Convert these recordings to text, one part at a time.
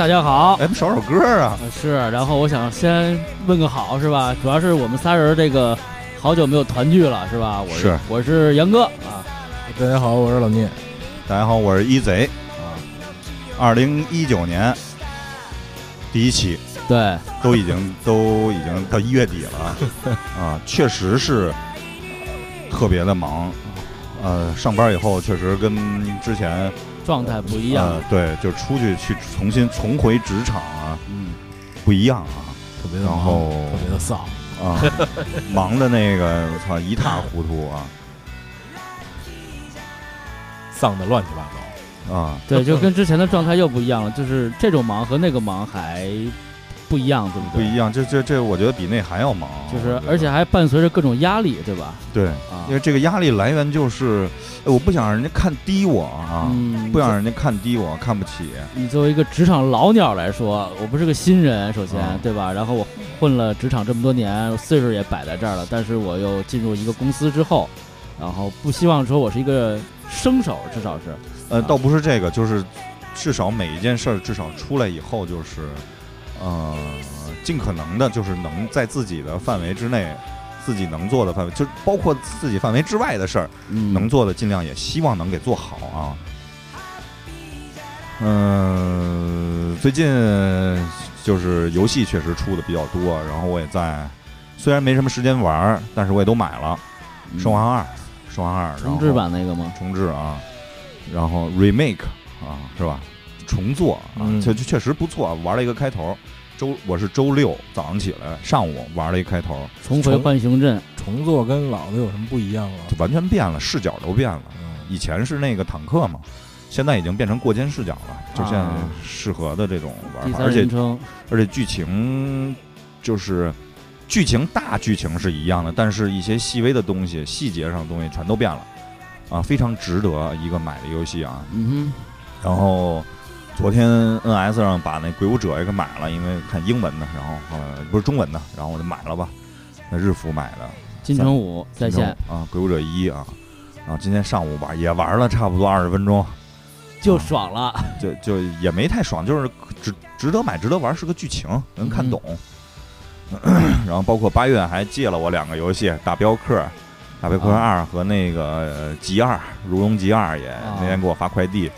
哎，大家好，哎，少首歌啊！是，然后我想先问个好，是吧？主要是我们仨人这个好久没有团聚了，是吧？我是，我是杨哥啊。大家好，我是老聂。大家好，我是一贼啊。二零一九年第一期，对，都已经 都已经到一月底了啊，确实是特别的忙。呃，上班以后确实跟之前。状态不一样，对，就出去去重新重回职场啊，嗯，不一样啊，特别的然后特别的丧啊，忙的那个我操一塌糊涂啊，丧的乱七八糟。啊，对，就跟之前的状态又不一样了，就是这种忙和那个忙还。不一样，对不对？不一样，这这这，我觉得比那还要忙，就是而且还伴随着各种压力，对吧？对，啊因为这个压力来源就是，我不想让人家看低我啊，不想让人家看低我，看不起。你作为一个职场老鸟来说，我不是个新人，首先，对吧？然后我混了职场这么多年，岁数也摆在这儿了，但是我又进入一个公司之后，然后不希望说我是一个生手，至少是，呃，倒不是这个，就是至少每一件事儿，至少出来以后就是。呃，尽可能的，就是能在自己的范围之内，自己能做的范围，就包括自己范围之外的事儿，能做的尽量也希望能给做好啊。嗯，最近就是游戏确实出的比较多，然后我也在，虽然没什么时间玩，但是我也都买了《生化二》，《生化二》重置版那个吗？重置啊，然后 remake 啊，是吧？重做啊，就就确实不错，玩了一个开头。周我是周六早上起来，上午玩了一开头。重回浣熊镇，重做跟老的有什么不一样啊？就完全变了，视角都变了。以前是那个坦克嘛，现在已经变成过肩视角了，就现在适合的这种玩法。而且而且剧情就是剧情大剧情是一样的，但是一些细微的东西、细节上的东西全都变了啊，非常值得一个买的游戏啊。嗯哼，然后。昨天 N S 上把那《鬼武者》也给买了，因为看英文的，然后呃不是中文的，然后我就买了吧。那日服买的，金城武在线啊，《鬼武者一》啊，然后今天上午玩也玩了差不多二十分钟，就爽了，就就也没太爽，就是值值得买，值得玩，是个剧情能看懂。然后包括八月还借了我两个游戏，《大镖客》《大镖客二》和那个《极二》《如龙极二》也那天给我发快递。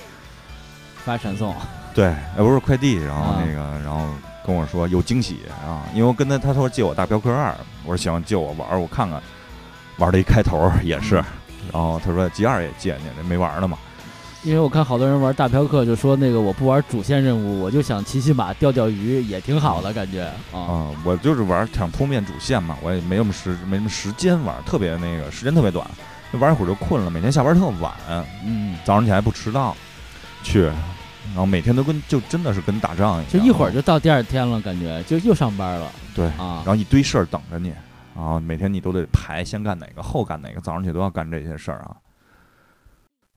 发传送，对，呃，不是快递，然后那个，然后跟我说有惊喜啊，因为我跟他他说借我大镖客二，我说行，借我玩，我看看，玩了一开头也是，然后他说 G 二也借你，那没玩呢嘛，因为我看好多人玩大镖客，就说那个我不玩主线任务，我就想骑骑马钓钓鱼，也挺好的感觉啊，我就是玩想通遍主线嘛，我也没什么时没什么时间玩，特别那个时间特别短，玩一会儿就困了，每天下班特晚，嗯，早上起来不迟到。去，然后每天都跟就真的是跟打仗一样，就一会儿就到第二天了，感觉就又上班了。对啊，然后一堆事儿等着你，然后每天你都得排，先干哪个，后干哪个，早上起都要干这些事儿啊。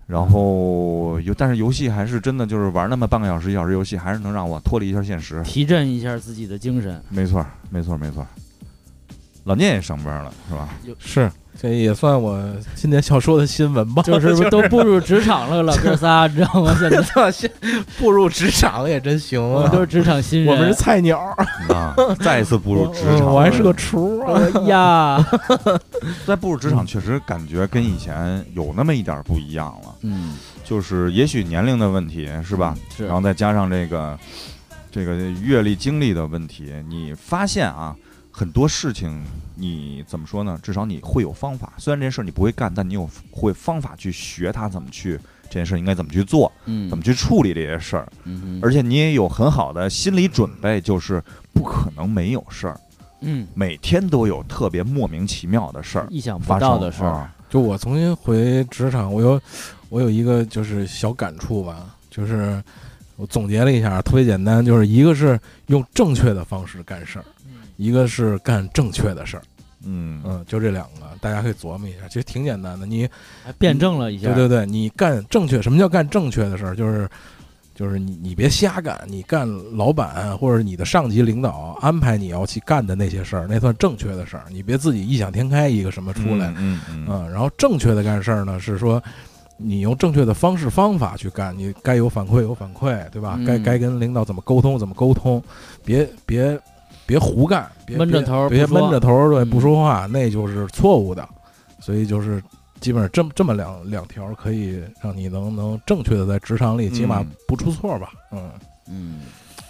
然后游，但是游戏还是真的就是玩那么半个小时一小时游戏，还是能让我脱离一下现实，提振一下自己的精神。没错，没错，没错。老聂也上班了，是吧？是。这也算我今年想说的新闻吧，就是都步入职场了，老哥仨，你知道吗？现在 先步入职场也真行，都是职场新人，我们是菜鸟啊，再一次步入职场，我还是个厨呀。在步入职场，确实感觉跟以前有那么一点不一样了。嗯，就是也许年龄的问题，是吧？是。然后再加上这个这个阅历经历的问题，你发现啊。很多事情你怎么说呢？至少你会有方法。虽然这件事你不会干，但你有会方法去学它怎么去这件事应该怎么去做，嗯，怎么去处理这些事儿，嗯，而且你也有很好的心理准备，就是不可能没有事儿，嗯，每天都有特别莫名其妙的事儿，意想不到的事儿。就我重新回职场，我有我有一个就是小感触吧，就是我总结了一下，特别简单，就是一个是用正确的方式干事儿。一个是干正确的事儿，嗯嗯，就这两个，大家可以琢磨一下，其实挺简单的。你辩证了一下，对对对，你干正确，什么叫干正确的事儿？就是就是你你别瞎干，你干老板或者你的上级领导安排你要去干的那些事儿，那算正确的事儿。你别自己异想天开一个什么出来，嗯嗯嗯。然后正确的干事儿呢，是说你用正确的方式方法去干，你该有反馈有反馈，对吧？该该跟领导怎么沟通怎么沟通，别别别胡干，别闷着头，别闷着头对不说话，那就是错误的。所以就是基本上这么这么两两条，可以让你能能正确的在职场里起码不出错吧？嗯嗯，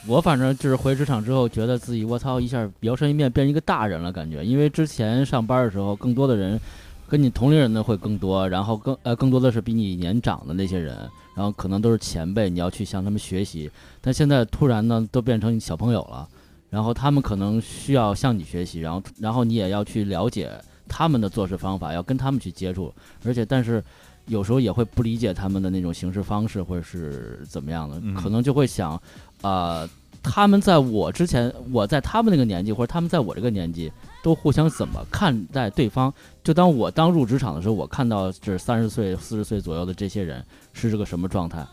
我反正就是回职场之后，觉得自己我操一下摇身一变变一个大人了，感觉因为之前上班的时候，更多的人。跟你同龄人的会更多，然后更呃更多的是比你年长的那些人，然后可能都是前辈，你要去向他们学习。但现在突然呢，都变成小朋友了，然后他们可能需要向你学习，然后然后你也要去了解他们的做事方法，要跟他们去接触，而且但是有时候也会不理解他们的那种行事方式或者是怎么样的，可能就会想，啊。他们在我之前，我在他们那个年纪，或者他们在我这个年纪，都互相怎么看待对方？就当我刚入职场的时候，我看到这三十岁、四十岁左右的这些人是这个什么状态，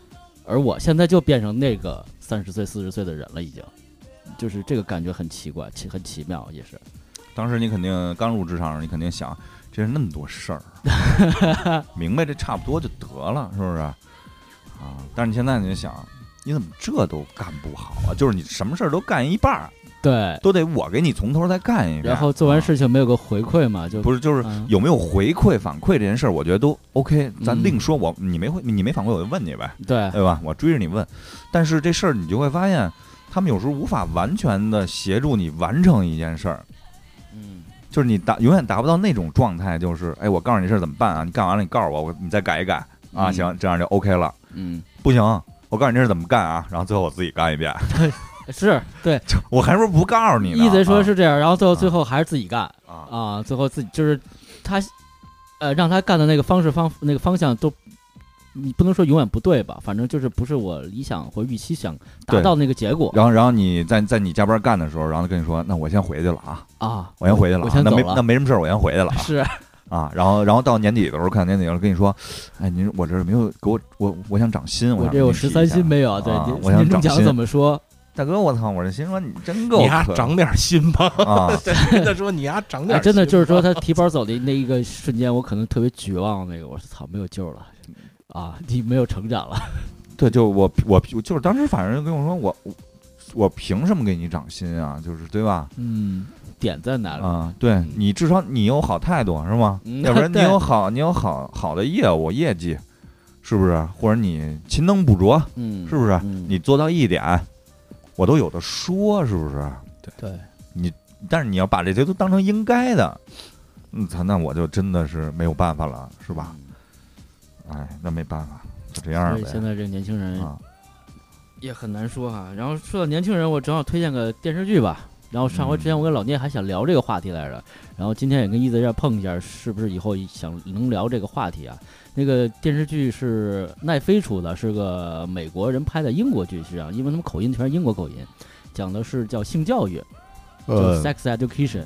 而我现在就变成那个三十岁、四十岁的人了，已经，就是这个感觉很奇怪，奇很奇妙，也是。当时你肯定刚入职场，你肯定想，这是那么多事儿，明白这差不多就得了，是不是？啊，但是你现在你就想。你怎么这都干不好啊？就是你什么事儿都干一半儿，对，都得我给你从头再干一遍。然后做完事情没有个回馈嘛？就不是，就是有没有回馈反馈这件事儿，我觉得都 OK，咱另说。我你没回，你没反馈，我就问你呗，对对吧？我追着你问。但是这事儿你就会发现，他们有时候无法完全的协助你完成一件事儿。嗯，就是你达永远达不到那种状态，就是哎，我告诉你这事儿怎么办啊？你干完了，你告诉我，我你再改一改啊？行，这样就 OK 了。嗯，不行。我告诉你这是怎么干啊？然后最后我自己干一遍。是对，我还说不告诉你呢。意思说是这样，然后最后最后还是自己干啊！最后自己就是他，呃，让他干的那个方式方那个方向都，你不能说永远不对吧？反正就是不是我理想或预期想达到那个结果。然后然后你在在你加班干的时候，然后他跟你说：“那我先回去了啊啊，我先回去了，我先走了，那没什么事儿，我先回去了。”是。啊，然后，然后到年底的时候，看年底了，跟你说，哎，您我这没有给我，我我想涨薪，我这有十三薪没有？对，我想涨薪怎么说？大哥，我操，我这心说你真够，你还长点心吧？啊，真的说你还长点，真的就是说他提包走的那一个瞬间，我可能特别绝望。那个，我操，没有救了啊！你没有成长了。对，就我我就是当时反正跟我说，我我凭什么给你涨薪啊？就是对吧？嗯。点在哪里啊？对你至少你有好态度是吗？要不然 你有好你有好好的业务业绩，是不是？或者你勤能补拙，嗯，是不是？你做到一点，我都有的说，是不是？对对，你但是你要把这些都当成应该的，嗯，操，那我就真的是没有办法了，是吧？哎，那没办法，就这样呗。现在这个年轻人也很难说哈。然后说到年轻人，我正好推荐个电视剧吧。然后上回之前我跟老聂还想聊这个话题来着，然后今天也跟一泽这碰一下，是不是以后想能聊这个话题啊？那个电视剧是奈飞出的，是个美国人拍的英国剧，实际上因为他们口音全是英国口音，讲的是叫性教育，叫 sex education，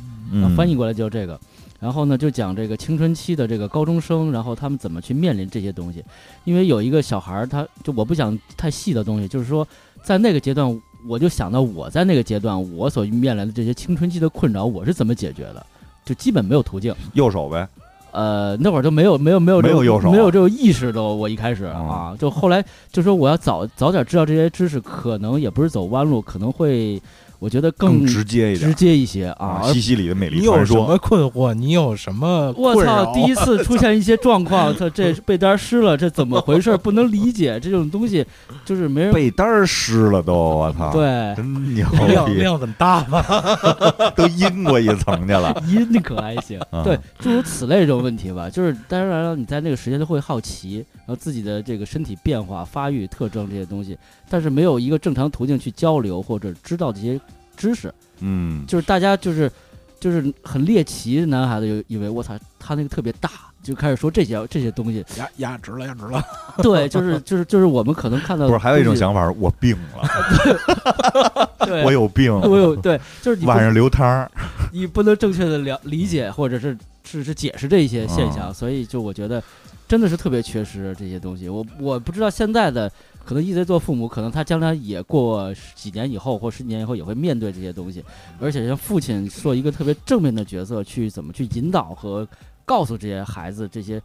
翻译过来就是这个。然后呢，就讲这个青春期的这个高中生，然后他们怎么去面临这些东西。因为有一个小孩儿，他就我不讲太细的东西，就是说在那个阶段。我就想到我在那个阶段，我所面临的这些青春期的困扰，我是怎么解决的？就基本没有途径，右手呗。呃，那会儿就没有没有没有没有右手，没有这种意识都。我一开始啊，就后来就说我要早早点知道这些知识，可能也不是走弯路，可能会。我觉得更直接一点，直接一些啊！西西里的美丽你有什么困惑？你有什么？我操！第一次出现一些状况，他这被单湿了，这怎么回事？不能理解 这种东西，就是没人被单湿了都，我操！对，真牛逼，量很大吗？都阴过一层去了，阴可还行？对，诸如此类这种问题吧，就是当然了，你在那个时间都会好奇，然后自己的这个身体变化、发育特征这些东西，但是没有一个正常途径去交流或者知道这些。知识，嗯，就是大家就是就是很猎奇，男孩子就以为我操，他那个特别大，就开始说这些这些东西，压压直了，压直了。对，就是就是就是我们可能看到，不是还有一种想法，我病了，对我有病，我有对，就是晚上流汤儿，你不能正确的了理解或者是是是解释这些现象，所以就我觉得真的是特别缺失这些东西。我我不知道现在的。可能一直做父母，可能他将来也过几年以后或十年以后也会面对这些东西，而且像父亲做一个特别正面的角色，去怎么去引导和告诉这些孩子这些，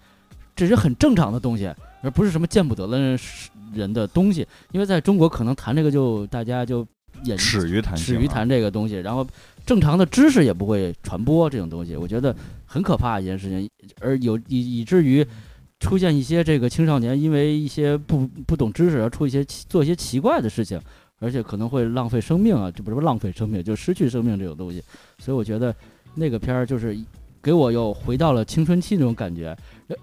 这是很正常的东西，而不是什么见不得的人的东西。因为在中国，可能谈这个就大家就也耻于谈，耻于谈这个东西，然后正常的知识也不会传播这种东西，我觉得很可怕一件事情，而有以以至于出现一些这个青少年因为一些不不懂知识而出一些做一些奇怪的事情。而且可能会浪费生命啊，就不是浪费生命，就失去生命这种东西。所以我觉得那个片儿就是给我又回到了青春期那种感觉。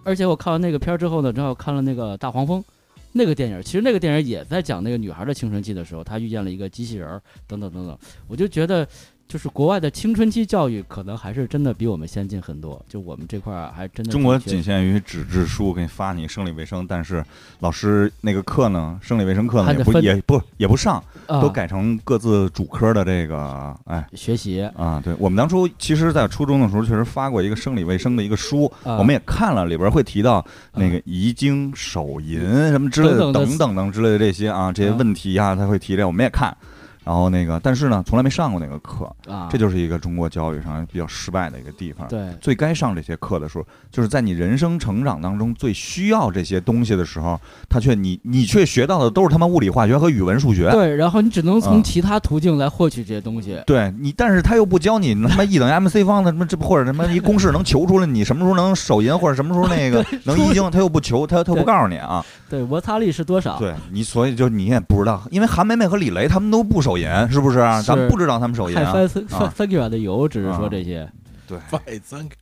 而且我看完那个片儿之后呢，正好看了那个大黄蜂那个电影。其实那个电影也在讲那个女孩的青春期的时候，她遇见了一个机器人儿，等等等等。我就觉得。就是国外的青春期教育可能还是真的比我们先进很多，就我们这块儿还真的。中国仅限于纸质书给你发你生理卫生，但是老师那个课呢，生理卫生课呢也不也不也不上，都改成各自主科的这个哎学习啊。对我们当初其实，在初中的时候确实发过一个生理卫生的一个书，我们也看了，里边会提到那个遗精、手淫什么之类的等等等之类的这些啊这些问题啊，他会提这，我们也看。然后那个，但是呢，从来没上过那个课啊，这就是一个中国教育上比较失败的一个地方。对，最该上这些课的时候，就是在你人生成长当中最需要这些东西的时候，他却你你却学到的都是他妈物理化学和语文数学。对，然后你只能从其他途径来获取这些东西。对你，但是他又不教你他妈 E 等于 mc 方的什么这或者什么一公式能求出来你什么时候能手淫或者什么时候那个能遗精，他又不求，他他不告诉你啊。对，摩擦力是多少？对你，所以就你也不知道，因为韩梅梅和李雷他们都不手淫。是不是？咱们不知道他们手淫啊。三三三个月的油，只是说这些。对，三个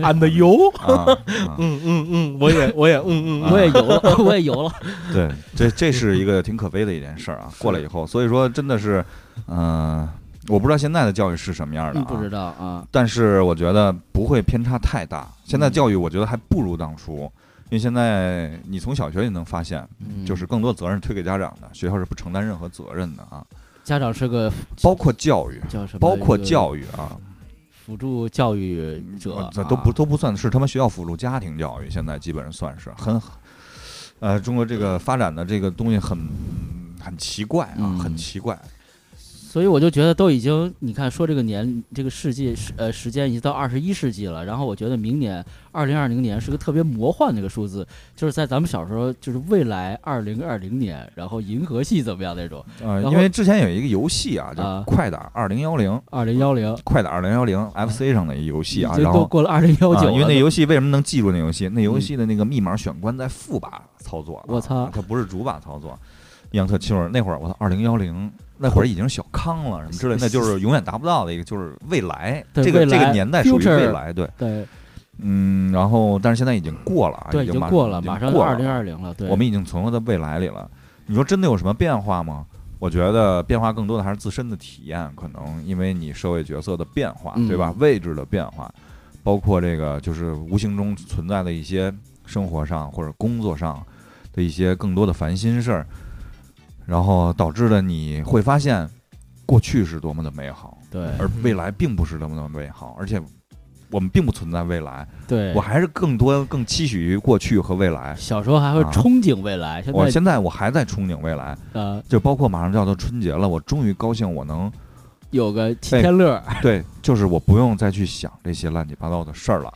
俺的油。嗯嗯嗯，我也我也嗯嗯，我也油了，我也油了。对，这这是一个挺可悲的一件事儿啊。过来以后，所以说真的是，嗯，我不知道现在的教育是什么样的，不知道啊。但是我觉得不会偏差太大。现在教育我觉得还不如当初。因为现在你从小学也能发现，就是更多责任推给家长的，学校是不承担任何责任的啊。家长是个 包括教育，包括教育啊，辅助教育者，这都不都不算是他们学校辅助家庭教育，现在基本上算是很，呃，中国这个发展的这个东西很很奇怪啊，很奇怪。所以我就觉得都已经，你看说这个年这个世纪时呃时间已经到二十一世纪了，然后我觉得明年二零二零年是个特别魔幻的一个数字，就是在咱们小时候就是未来二零二零年，然后银河系怎么样那种啊？因为之前有一个游戏啊，叫快打二零幺零，二零幺零快打二零幺零 FC 上的一个游戏啊，然后过了二零幺九，因为那游戏为什么能记住那游戏？那游戏的那个密码选关在副把操作，我操，它不是主把操作。印象特清楚，那会儿我操，二零幺零那会儿已经小康了什么之类，那就是永远达不到的一个，就是未来这个这个年代属于未来，对对，嗯，然后但是现在已经过了，对，已经过了，马过上二零二零了，对，我们已经存活在未来里了。你说真的有什么变化吗？我觉得变化更多的还是自身的体验，可能因为你社会角色的变化，对吧？位置的变化，包括这个就是无形中存在的一些生活上或者工作上的一些更多的烦心事儿。然后导致了你会发现，过去是多么的美好，对，而未来并不是那么的美好，而且我们并不存在未来，对我还是更多更期许于过去和未来。小时候还会憧憬未来，我现在我还在憧憬未来，呃，就包括马上就要到春节了，我终于高兴，我能有个七天乐，对，就是我不用再去想这些乱七八糟的事儿了，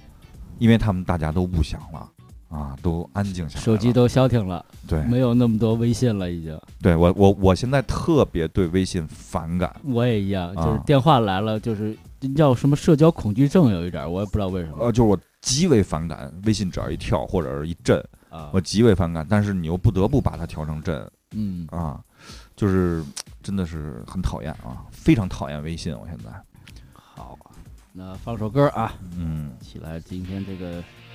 因为他们大家都不想了。啊，都安静下来，手机都消停了，对，没有那么多微信了，已经。对我，我我现在特别对微信反感。我也一样，就是电话来了，就是叫什么社交恐惧症，有一点，我也不知道为什么。呃，就是我极为反感微信，只要一跳或者是一震，啊，我极为反感。但是你又不得不把它调成震，嗯，啊，就是真的是很讨厌啊，非常讨厌微信。我现在。好，那放首歌啊，嗯，起来，今天这个。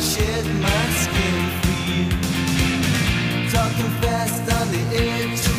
shed my skin for you. Talking fast on the edge.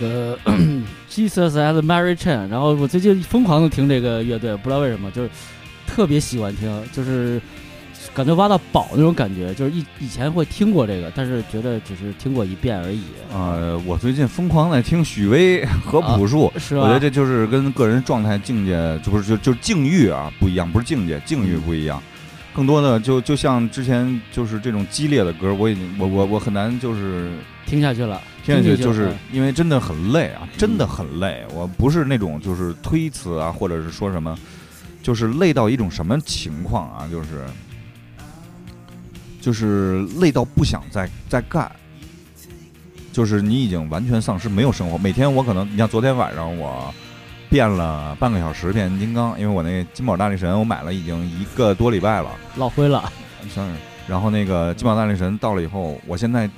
个 Jesus and Mary Chain，然后我最近疯狂的听这个乐队，不知道为什么，就是特别喜欢听，就是感觉挖到宝那种感觉。就是以以前会听过这个，但是觉得只是听过一遍而已。呃，我最近疯狂在听许巍和朴树，是吧？我觉得这就是跟个人状态境界，就不是就就境遇啊不一样，不是境界，境遇不一样。更多的就就像之前就是这种激烈的歌，我已经我我我很难就是听下去了。听下去就是因为真的很累啊，真的很累。我不是那种就是推辞啊，或者是说什么，就是累到一种什么情况啊？就是就是累到不想再再干，就是你已经完全丧失没有生活。每天我可能，你像昨天晚上我变了半个小时变形金刚，因为我那金宝大力神我买了已经一个多礼拜了，落灰了。然后那个金宝大力神到了以后，我现在。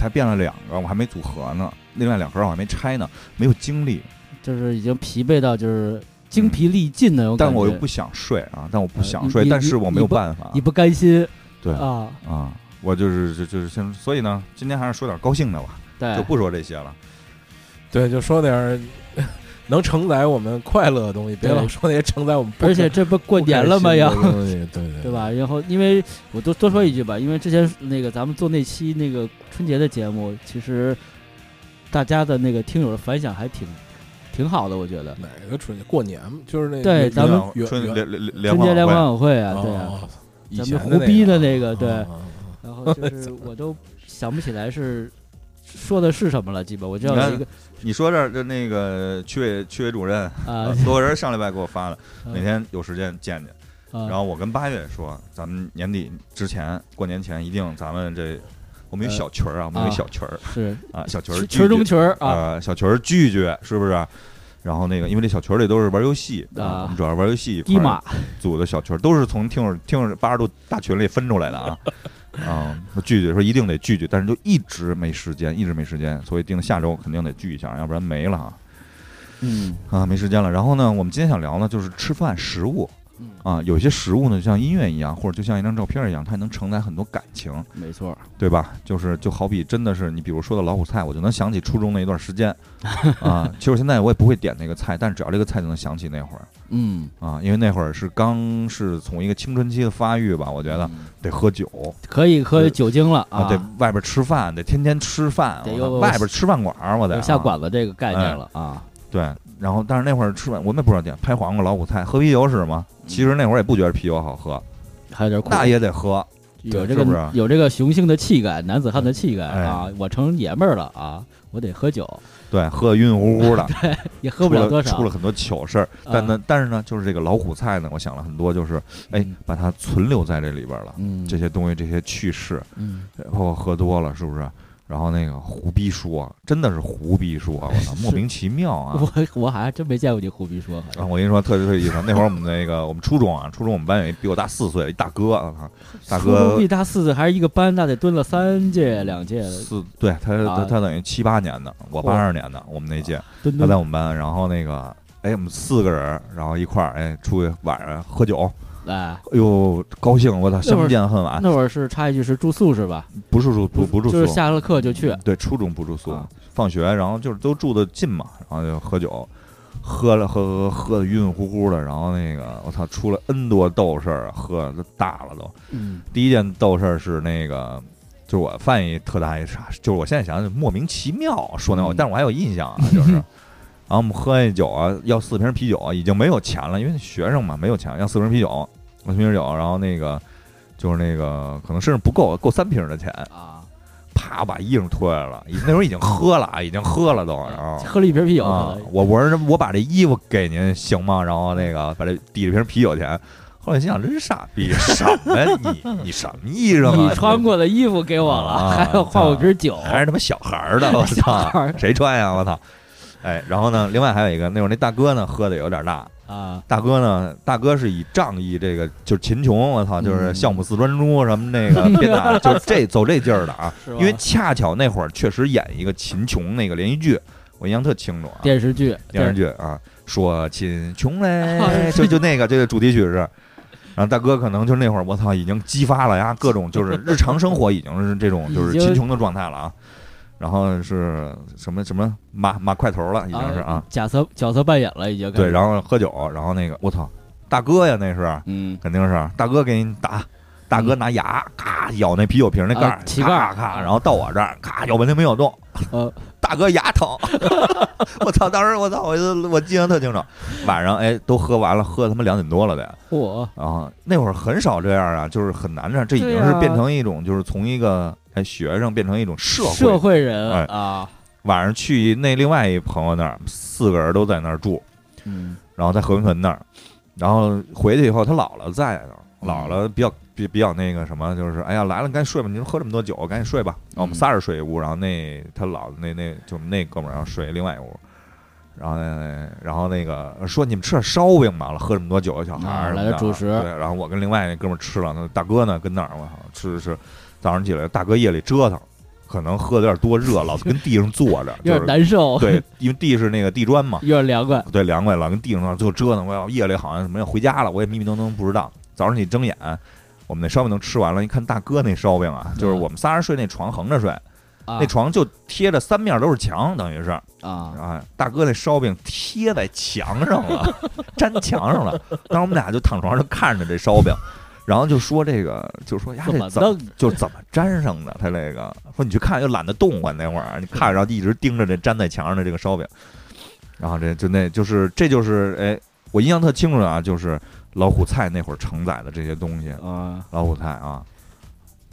才变了两个，我还没组合呢。另外两盒我还没拆呢，没有精力，就是已经疲惫到就是精疲力尽的那种但我又不想睡啊，但我不想睡，但是我没有办法，你不甘心，对啊啊，我就是就就是现，所以呢，今天还是说点高兴的吧，对，就不说这些了，对，就说点。能承载我们快乐的东西，别老说那些承载我们。而且这不过年了吗？要对对对吧？然后，因为我多多说一句吧，因为之前那个咱们做那期那个春节的节目，其实大家的那个听友的反响还挺挺好的，我觉得。哪个春节？过年就是那对咱们春联联春节联欢晚会啊，对啊，咱们胡逼的那个对，然后就是 我都想不起来是。说的是什么了？基本我知道一个。你说这就那个区委区委主任啊，所有人上礼拜给我发了，哪天有时间见见。然后我跟八月说，咱们年底之前过年前一定，咱们这我们有小群儿啊，我们有小群儿是啊，小群儿群中群儿啊，小群儿聚聚是不是？然后那个，因为这小群里都是玩游戏啊，我们主要玩游戏，组的小群都是从听听听八十度大群里分出来的啊。啊，聚聚说一定得聚聚，但是就一直没时间，一直没时间，所以定下周肯定得聚一下，要不然没了啊。嗯啊，没时间了。然后呢，我们今天想聊呢，就是吃饭食物。啊，有些食物呢，就像音乐一样，或者就像一张照片一样，它能承载很多感情。没错，对吧？就是就好比真的是你，比如说的老虎菜，我就能想起初中那一段时间。啊，其实现在我也不会点那个菜，但是只要这个菜就能想起那会儿。嗯啊，因为那会儿是刚是从一个青春期的发育吧，我觉得得喝酒，可以喝酒精了啊，得外边吃饭，得天天吃饭，得有外边吃饭馆，我得下馆子这个概念了啊。对，然后但是那会儿吃饭，我们也不知道点拍黄瓜、老虎菜，喝啤酒是吗？其实那会儿也不觉得啤酒好喝，还有点苦，那也得喝，有这个有这个雄性的气概，男子汉的气概啊！我成爷们儿了啊，我得喝酒，对，喝晕晕乎乎的，对，也喝不了多少，出了很多糗事儿。但呢，但是呢，就是这个老虎菜呢，我想了很多，就是哎，把它存留在这里边了，这些东西，这些趣事，嗯，包括喝多了，是不是？然后那个胡逼说，真的是胡逼说，我操，莫名其妙啊！我我好像真没见过你胡逼说。啊，我跟你说特别特别意思，那会儿我们那个我们初中啊，初中我们班有一比我大四岁一大哥，我操，大哥比大四岁还是一个班，那得蹲了三届两届。四，对他他他等于七八年的，我八二年的，我们那届他在我们班，然后那个哎，我们四个人，然后一块儿哎出去晚上喝酒。哎，呦，高兴！我操，相见恨晚。那会儿是插一句，是住宿是吧？不是住不不住宿，就是下了课就去。对，初中不住宿，放学然后就是都住的近嘛，然后就喝酒，喝了喝喝喝的晕晕乎乎的，然后那个我操，出了 N 多逗事儿，喝的大了都。嗯。第一件逗事儿是那个，就是我犯一特大一傻，就是我现在想想莫名其妙说那话，但是我还有印象啊，就是。然后我们喝那酒啊，要四瓶啤酒，已经没有钱了，因为学生嘛，没有钱，要四瓶啤酒，四瓶酒，然后那个就是那个可能身上不够，够三瓶的钱啊，啪把衣裳脱下来了，那时候已经喝了，已经喝了都，然后喝了一瓶啤酒，我我说我把这衣服给您行吗？然后那个把这抵了瓶啤酒钱，后来心想真傻逼，什么呀你你什么衣裳啊？你穿过的衣服给我了，还要换我瓶酒，还是他妈小孩的，我操，谁穿呀？我操！哎，然后呢？另外还有一个，那会儿那大哥呢，喝的有点大啊。大哥呢，大哥是以仗义这个，就是秦琼，我操，就是项目四专诸什么那个 就是这走这劲儿的啊。因为恰巧那会儿确实演一个秦琼那个连续剧，我印象特清楚啊。电视剧，电视剧啊，说秦琼嘞，就就那个这个主题曲是。然后大哥可能就那会儿，我操，已经激发了呀，各种就是日常生活已经是这种就是秦琼的状态了啊。然后是什么什么马马块头了，已经是啊，角色角色扮演了已经。对，然后喝酒，然后那个我操，大哥呀，那是，嗯，肯定是大哥给你打，大哥拿牙咔咬那啤酒瓶那盖儿，咔咔，然后到我这儿咔咬半天没咬动，呃，大哥牙疼，我操，当时我操，我我记得特清楚，晚上哎都喝完了，喝他妈两点多了得，嚯，然后那会儿很少这样啊，就是很难这样，这已经是变成一种就是从一个。哎，学生变成一种社会社会人啊！晚上去那另外一朋友那儿，四个人都在那儿住，嗯，然后在和平屯那儿，然后回去以后，他姥姥在那儿，姥姥比较比比较那个什么，就是哎呀来了，赶紧睡吧，你说喝这么多酒，赶紧睡吧。然后我们仨人睡一屋，然后那他老那那就那哥们儿然后睡另外一屋，然后然后那个说你们吃点烧饼吧，了喝这么多酒小孩儿来了主食，对，然后我跟另外那哥们儿吃了，那大哥呢跟那儿我操吃吃。早上起来，大哥夜里折腾，可能喝的有点多热，老跟地上坐着，有点难受。对，因为地是那个地砖嘛，有点凉快。对，凉快，老跟地上就折腾。我要夜里好像什么要回家了，我也迷迷瞪瞪不知道。早上你睁眼，我们那烧饼都吃完了，一看大哥那烧饼啊，就是我们仨人睡那床横着睡，那床就贴着三面都是墙，等于是啊啊，大哥那烧饼贴在墙上了，粘墙上了。当时我们俩就躺床上看着这烧饼。然后就说这个，就说呀，这怎么就怎么粘上的？他这个说你去看，又懒得动啊。那会儿你看，然后一直盯着这粘在墙上的这个烧饼。然后这就那就是这就是哎，我印象特清楚啊，就是老虎菜那会儿承载的这些东西啊，老虎菜啊，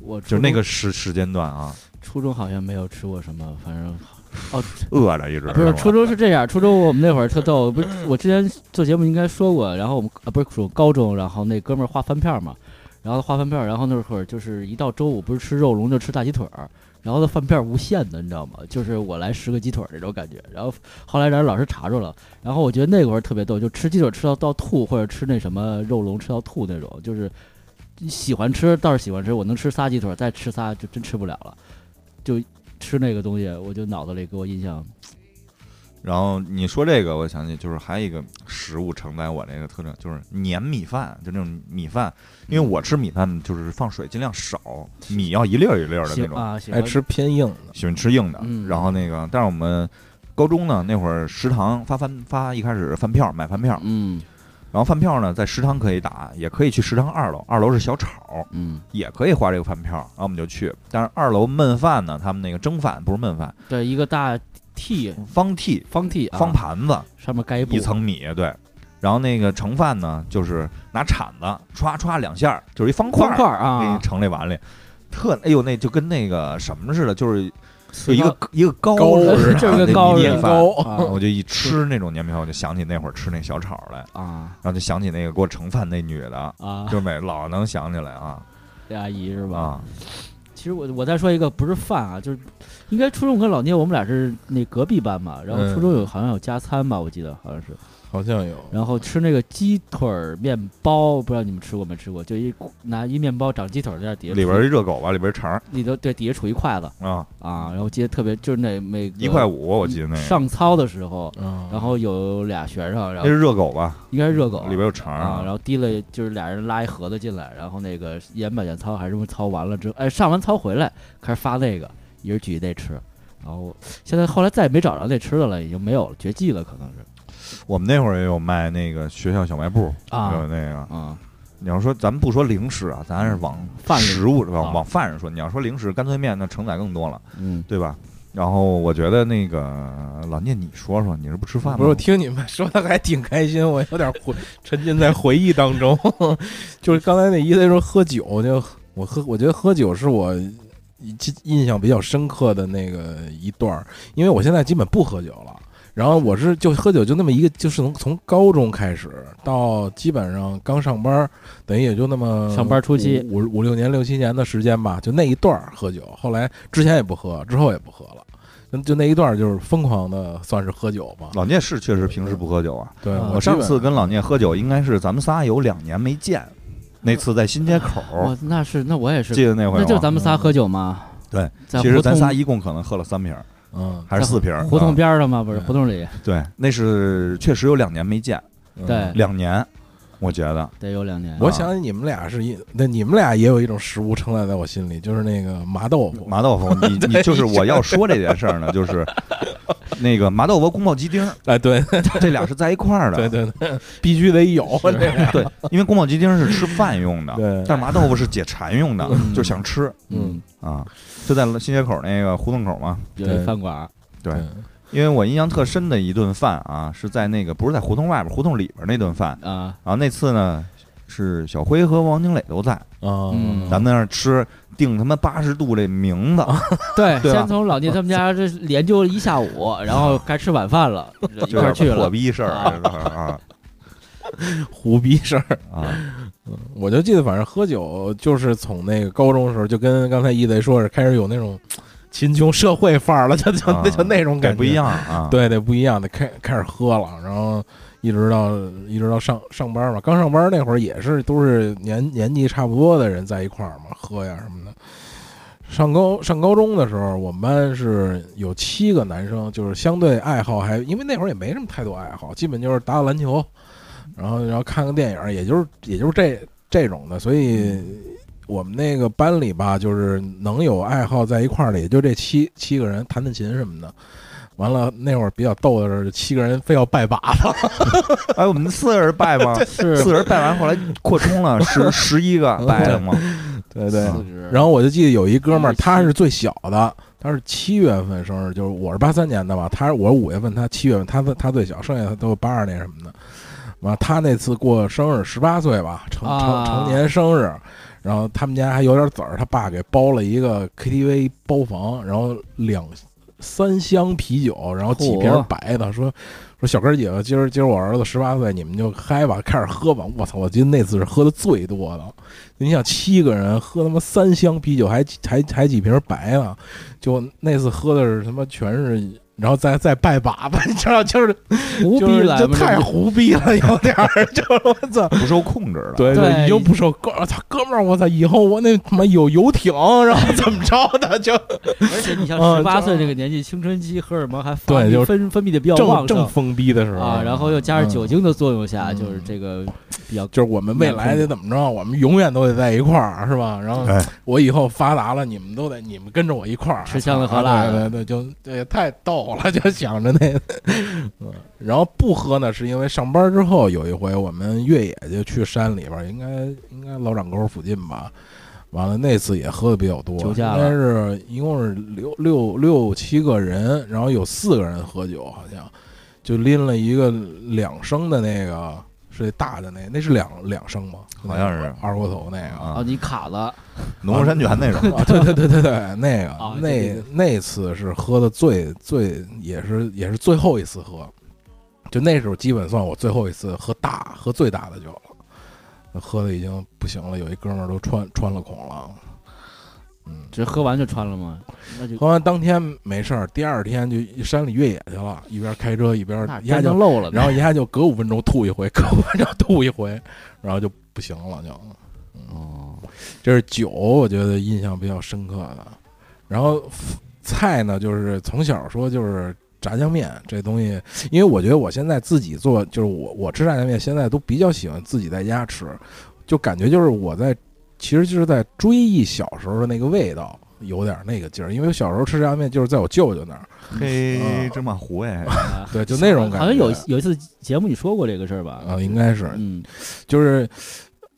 我就那个时时间段啊，初中好像没有吃过什么，反正。哦，饿着一直不是初中是这样，初中我们那会儿特逗，不是我之前做节目应该说过，然后我们啊不是说高中，然后那哥们儿画饭片嘛，然后画饭片，然后那会儿就是一到周五不是吃肉龙就吃大鸡腿儿，然后他饭片无限的，你知道吗？就是我来十个鸡腿儿那种感觉，然后后来让老师查着了，然后我觉得那会儿特别逗，就吃鸡腿吃到到吐，或者吃那什么肉龙吃到吐那种，就是喜欢吃倒是喜欢吃，我能吃仨鸡腿，再吃仨就真吃不了了，就。吃那个东西，我就脑子里给我印象。然后你说这个，我想起就是还有一个食物承载我那个特征，就是粘米饭，就那种米饭。因为我吃米饭就是放水尽量少，米要一粒儿一粒儿的那种。爱吃偏硬的，喜欢吃硬的。然后那个，但是我们高中呢，那会儿食堂发饭发一开始饭票买饭票，嗯。然后饭票呢，在食堂可以打，也可以去食堂二楼。二楼是小炒，嗯，也可以花这个饭票。然后我们就去，但是二楼焖饭呢，他们那个蒸饭不是焖饭，对，一个大屉，方屉，方屉，方盘子，上面盖一层米，对。然后那个盛饭呢，就是拿铲子歘歘两下，就是一方块块啊，给你盛那碗里，特哎呦，那就跟那个什么似的，就是。就一个一个高是就是个高我就一吃那种年米饭，我就想起那会儿吃那小炒来啊，然后就想起那个给我盛饭那女的啊，就每老能想起来啊，那阿姨是吧？啊，其实我我再说一个，不是饭啊，就是应该初中跟老聂我们俩是那隔壁班嘛，然后初中有好像有加餐吧，我记得好像是。好像有，然后吃那个鸡腿面包，不知道你们吃过没吃过？就一拿一面包长鸡腿在那底下，里边一热狗吧，里边肠，里头对底下杵一筷子。啊。啊，然后记得特别就是那每一块五，我记得那上操的时候，然后有俩学生，然后那是热狗吧？应该是热狗，里边有肠啊，然后提了就是俩人拉一盒子进来，然后那个演板演操还是操完了之后，哎，上完操回来开始发那个，一人举那吃，然后现在后来再也没找着那吃的了，已经没有了，绝迹了，可能是。我们那会儿也有卖那个学校小卖部啊，有那个啊。你要说咱们不说零食啊，咱是往饭食物往往饭上说。你要说零食，干脆面那承载更多了，嗯，对吧？然后我觉得那个老聂，你说说，你是不吃饭吗？不是，我听你们说的还挺开心，我有点回沉浸在回忆当中。就是刚才那意思说喝酒，就我喝，我觉得喝酒是我印印象比较深刻的那个一段儿，因为我现在基本不喝酒了。然后我是就喝酒就那么一个，就是从从高中开始到基本上刚上班，等于也就那么上班初期五五六年六七年的时间吧，就那一段喝酒。后来之前也不喝，之后也不喝了，就就那一段就是疯狂的算是喝酒吧。老聂是确实平时不喝酒啊。对我上次跟老聂喝酒，应该是咱们仨有两年没见，那次在新街口。那是那我也是记得那回，那就咱们仨喝酒吗？对，其实咱仨一共可能喝了三瓶。嗯，还是四瓶，胡同边上吗？不是胡同里。对，那是确实有两年没见，对，两年，我觉得得有两年。我想起你们俩是一，那你们俩也有一种食物承载在我心里，就是那个麻豆腐。麻豆腐，你 你就是我要说这件事儿呢，就是 那个麻豆腐、宫保鸡丁，哎，对，这俩是在一块儿的，对对对，必须得有。对，因为宫保鸡丁是吃饭用的，对，但是麻豆腐是解馋用的，就想吃，嗯啊，就在新街口那个胡同口嘛，有一饭馆，对。因为我印象特深的一顿饭啊，是在那个不是在胡同外边，胡同里边那顿饭啊。然后那次呢，是小辉和王经磊都在啊。咱们在那儿吃，定他妈八十度这名字。对，先从老聂他们家这研究了一下午，然后该吃晚饭了，一块去了。火逼事儿啊，胡逼事儿啊。我就记得，反正喝酒就是从那个高中的时候，就跟刚才一贼说是开始有那种。贫穷社会范儿了，就就就那种感觉不一样啊！对，对不一样的，开开始喝了，然后一直到一直到上上班嘛。刚上班那会儿也是都是年年纪差不多的人在一块儿嘛，喝呀什么的。上高上高中的时候，我们班是有七个男生，就是相对爱好还因为那会儿也没什么太多爱好，基本就是打打篮球，然后然后看个电影，也就是也就是这这种的，所以。我们那个班里吧，就是能有爱好在一块儿的，也就这七七个人，弹弹琴什么的。完了那会儿比较逗的是，七个人非要拜把子。哎，我们四个人拜吗？是四个人拜完，后来扩充了十 十一个拜了嘛？对对。然后我就记得有一哥们儿，他是最小的，他是七月份生日，就是我是八三年的吧，他是我是五月份，他七月份，他他最小，剩下的都八二年什么的。完，他那次过生日，十八岁吧，成成成年生日。然后他们家还有点子儿，他爸给包了一个 KTV 包房，然后两三箱啤酒，然后几瓶白的，说说小哥几个，今儿今儿我儿子十八岁，你们就嗨吧，开始喝吧。我操，我记得那次是喝的最多的。你想七个人喝他妈三箱啤酒，还还还几瓶白的，就那次喝的是他妈全是。然后再再拜把子，你知道，就是胡逼了，就太胡逼了，有点儿，就是我操，不受控制了，对对，已经不受哥，操哥们儿，我操，以后我那他妈有游艇，然后 怎么着的，就而且你像十八岁这个年纪，青春期荷尔蒙还对，就分分泌的比较旺盛，正疯逼的时候啊，然后又加上酒精的作用下，就是这个比较，就是我们未来得怎么着，我们永远都得在一块儿，是吧？然后我以后发达了，你们都得你们跟着我一块儿吃香的喝辣的，对对，就对，太逗。我了就想着那，嗯然后不喝呢，是因为上班之后有一回我们越野就去山里边，应该应该老掌沟附近吧。完了那次也喝的比较多，应该是一共是六六六七个人，然后有四个人喝酒，好像就拎了一个两升的那个是大的那，那是两两升吗？好像是二锅头那个。啊，你卡了。农夫山泉那种，对对对对对，那个那那次是喝的最最也是也是最后一次喝，就那时候基本算我最后一次喝大喝最大的酒了，喝的已经不行了，有一哥们儿都穿穿了孔了，嗯，这喝完就穿了吗？那就喝完当天没事儿，第二天就山里越野去了，一边开车一边一下就漏了，然后一下就隔五分钟吐一回，隔五分钟吐一回，然后就不行了就。哦，这是酒，我觉得印象比较深刻的。然后菜呢，就是从小说就是炸酱面这东西，因为我觉得我现在自己做，就是我我吃炸酱面，现在都比较喜欢自己在家吃，就感觉就是我在其实就是在追忆小时候的那个味道，有点那个劲儿。因为小时候吃炸酱面就是在我舅舅那儿，嘿，芝麻糊哎，对，就那种感觉。好像有有一次节目你说过这个事儿吧？啊，应该是，嗯，就是。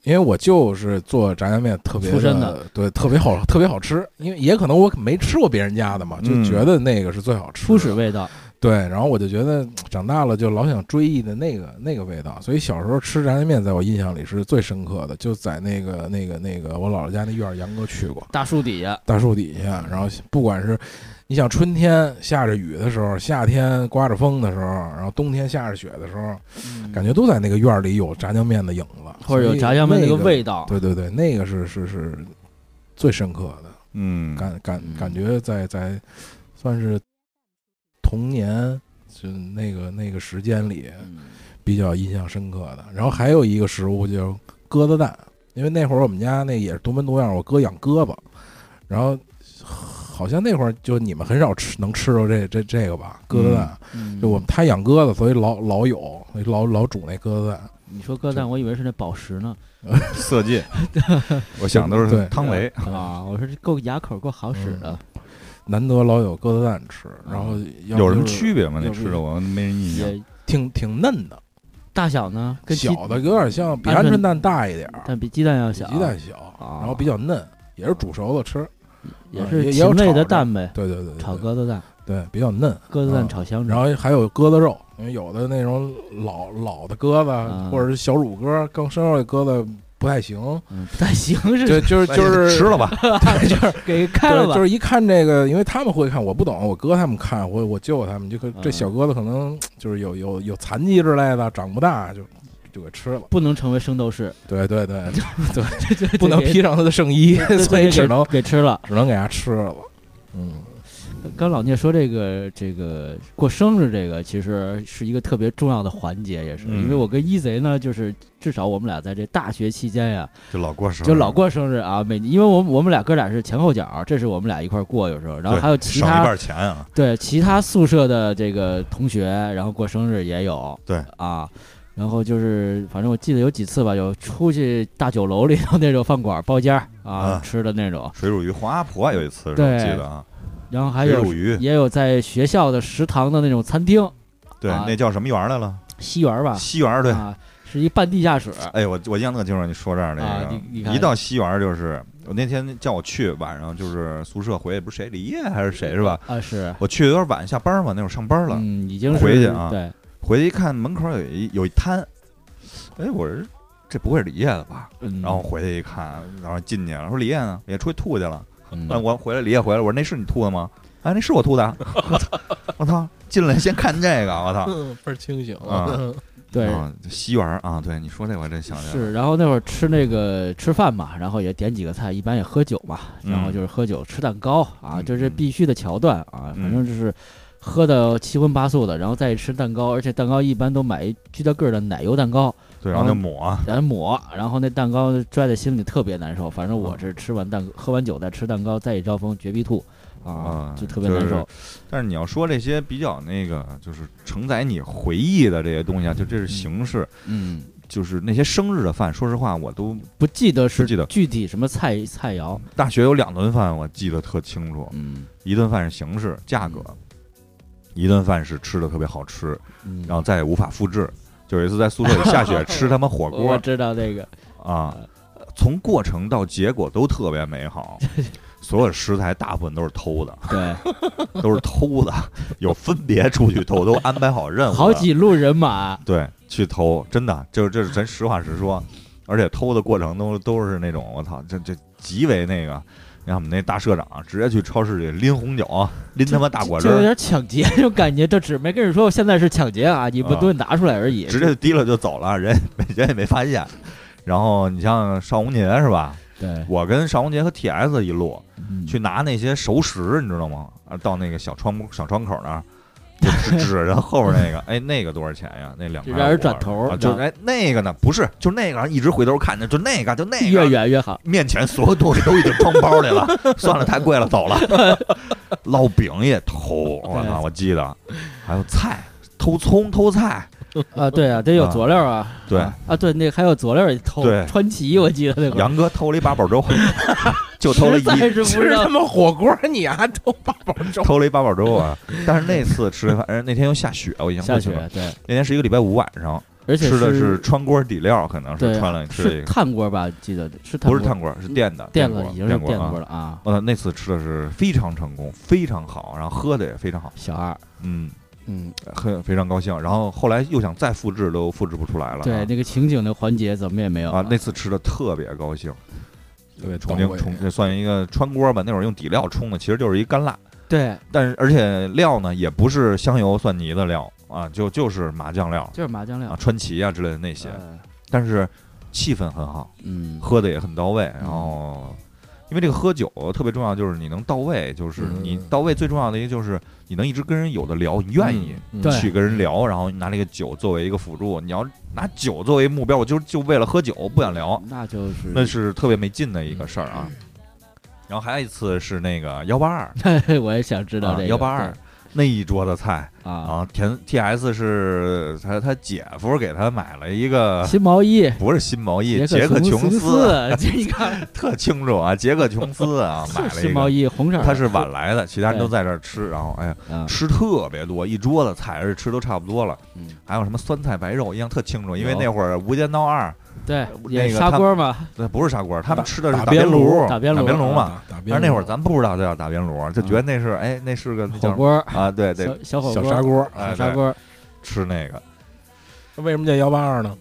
因为我舅是做炸酱面特别出身的，对，特别好，特别好吃。因为也可能我没吃过别人家的嘛，就觉得那个是最好吃，初始味道。对，然后我就觉得长大了就老想追忆的那个那个味道，所以小时候吃炸酱面在我印象里是最深刻的，就在那个那个那个我姥姥家那院儿，杨哥去过大树底下，大树底下，然后不管是。你想春天下着雨的时候，夏天刮着风的时候，然后冬天下着雪的时候，感觉都在那个院里有炸酱面的影子，或者有炸酱面那个味道。对对对，那个是是是最深刻的。嗯，感感感觉在在算是童年就那个那个时间里比较印象深刻的。然后还有一个食物就鸽子蛋，因为那会儿我们家那也是独门独院，我哥养鸽子，然后。好像那会儿就你们很少吃能吃到这这这个吧鸽子蛋，就我们他养鸽子，所以老老有老老煮那鸽子蛋。你说鸽子蛋，我以为是那宝石呢。色戒，我想都是汤唯啊。我说这够牙口，够好使的。难得老有鸽子蛋吃，然后有什么区别吗？那吃的我没人印象。挺挺嫩的，大小呢？小的有点像比鹌鹑蛋大一点，但比鸡蛋要小。鸡蛋小，然后比较嫩，也是煮熟了吃，也是禽类的蛋呗。对对对，炒鸽子蛋，对，比较嫩。鸽子蛋炒香，然后还有鸽子肉，因为有的那种老老的鸽子或者是小乳鸽，更生肉的鸽子。不太行，不太行是，就就是就是吃了吧，就是 给开了吧。就是一看这个，因为他们会看，我不懂，我哥他们看，我我舅他们就可这小鸽子可能就是有有有残疾之类的，长不大，就就给吃了。不能成为圣斗士，对对对 对，不能披上他的圣衣，所以只能给吃了，只能给他吃了。嗯。刚老聂说这个这个过生日这个其实是一个特别重要的环节，也是因为我跟一贼呢，就是至少我们俩在这大学期间呀，就老过生日，就老过生日啊。每因为我我们俩哥俩是前后脚，这是我们俩一块过，有时候，然后还有其他一半钱啊。对，其他宿舍的这个同学，然后过生日也有。对啊，然后就是反正我记得有几次吧，有出去大酒楼里头那种饭馆包间啊吃的那种水煮鱼，黄阿婆有一次我记得啊。然后还有也有在学校的食堂的那种餐厅，对，那叫什么园来了？西园吧？西园对，是一半地下室。哎，我我印象特清楚，你说这儿那个，一到西园就是我那天叫我去，晚上就是宿舍回去，不是谁李烨还是谁是吧？啊，是我去有点晚，下班嘛，那会儿上班了，嗯，已经回去啊，对，回去一看门口有一有一摊，哎，我说这不会是李烨的吧？然后回去一看，然后进去了，说李烨呢？也出去吐去了。那我回来，李烨回来，我说那是你吐的吗？哎，那是我吐的，我操！我操！进来先看这个，我操！倍儿清醒啊！对，西园啊，对，你说那我真想起来。是，然后那会儿吃那个吃饭嘛，然后也点几个菜，一般也喝酒嘛，然后就是喝酒吃蛋糕啊，这是必须的桥段啊，反正就是喝的七荤八素的，然后再吃蛋糕，而且蛋糕一般都买一巨大个儿的奶油蛋糕，对，然后就抹，然后抹，然后那蛋糕拽在心里特别难受。反正我是吃完蛋喝完酒再吃蛋糕，再一招风绝逼吐。啊，就特别难受。但是你要说这些比较那个，就是承载你回忆的这些东西啊，就这是形式。嗯，就是那些生日的饭，说实话我都不记得是记得具体什么菜菜肴。大学有两顿饭我记得特清楚，嗯，一顿饭是形式价格，一顿饭是吃的特别好吃，然后再也无法复制。就有一次在宿舍里下雪 吃他妈火锅，我知道那个啊，从过程到结果都特别美好。所有食材大部分都是偷的，对，都是偷的，有分别出去偷，都安排好任务，好几路人马，对，去偷，真的，就是这是咱实话实说，而且偷的过程都都是那种，我操，这这极为那个，你看我们那大社长直接去超市里拎红酒，拎他妈大果汁，就有点抢劫那种感觉，这只没跟你说现在是抢劫啊，你不都拿出来而已，直接就提了就走了，人人也没发现，然后你像邵红杰是吧？对，我跟邵红杰和 T S 一路。去拿那些熟食，你知道吗？啊，到那个小窗小窗口那儿，就指着后边那个，哎，那个多少钱呀？那两块。让人转头，就哎那个呢？不是，就那个，一直回头看着，就那个，就那个。越远越好。面前所有东西都已经装包里了，算了，太贵了，走了。烙饼也偷，我操！我记得还有菜，偷葱偷菜。啊，对啊，得有佐料啊。对啊，对，那还有佐料也偷。对，川崎我记得那个。杨哥偷了一八宝粥。就偷了一，吃他妈火锅，你 还偷八宝粥？偷了一八宝粥啊！但是那次吃的饭，那天又下雪，我印象下雪。对，那天是一个礼拜五晚上，而且吃的是川锅底料，可能是川了吃是炭锅吧？记得是不是炭锅？是电的，电锅，已经是电锅了啊！呃，那次吃的是非常成功，非常好，然后喝的也非常好。小二，嗯嗯，很非常高兴。然后后来又想再复制，都复制不出来了。对，那个情景的环节怎么也没有啊！那次吃的特别高兴。对，重庆重这算一个川锅吧，那会儿用底料冲的，其实就是一干辣。对，但是而且料呢，也不是香油蒜泥的料啊，就就是麻酱料，就是麻酱料啊，川崎啊之类的那些。但是气氛很好，嗯，喝的也很到位，然后。因为这个喝酒特别重要，就是你能到位，就是你到位最重要的一个就是你能一直跟人有的聊，你愿意去跟人聊，然后拿这个酒作为一个辅助。你要拿酒作为目标，我就就为了喝酒不想聊，那就是。那是特别没劲的一个事儿啊。然后还有一次是那个幺八二，我也想知道这幺八二，那一桌子菜啊。啊，田 T S 是他他姐夫给他买了一个新毛衣，不是新毛衣，杰克琼斯，这你看 特清楚啊，杰克琼斯啊，买了新毛衣，红色，他是晚来的，其他人都在这儿吃，然后哎呀，吃特别多，一桌子菜，而且吃都差不多了，嗯，还有什么酸菜白肉，印象特清楚，因为那会儿《无间道二》。对，那个砂锅嘛，对，不是砂锅，他们吃的是打边炉，打边炉嘛。但是那会儿咱不知道这叫打边炉，就觉得那是哎，那是个火锅啊，对 对，小火小砂锅，小砂锅，吃那个。为什么叫幺八二呢？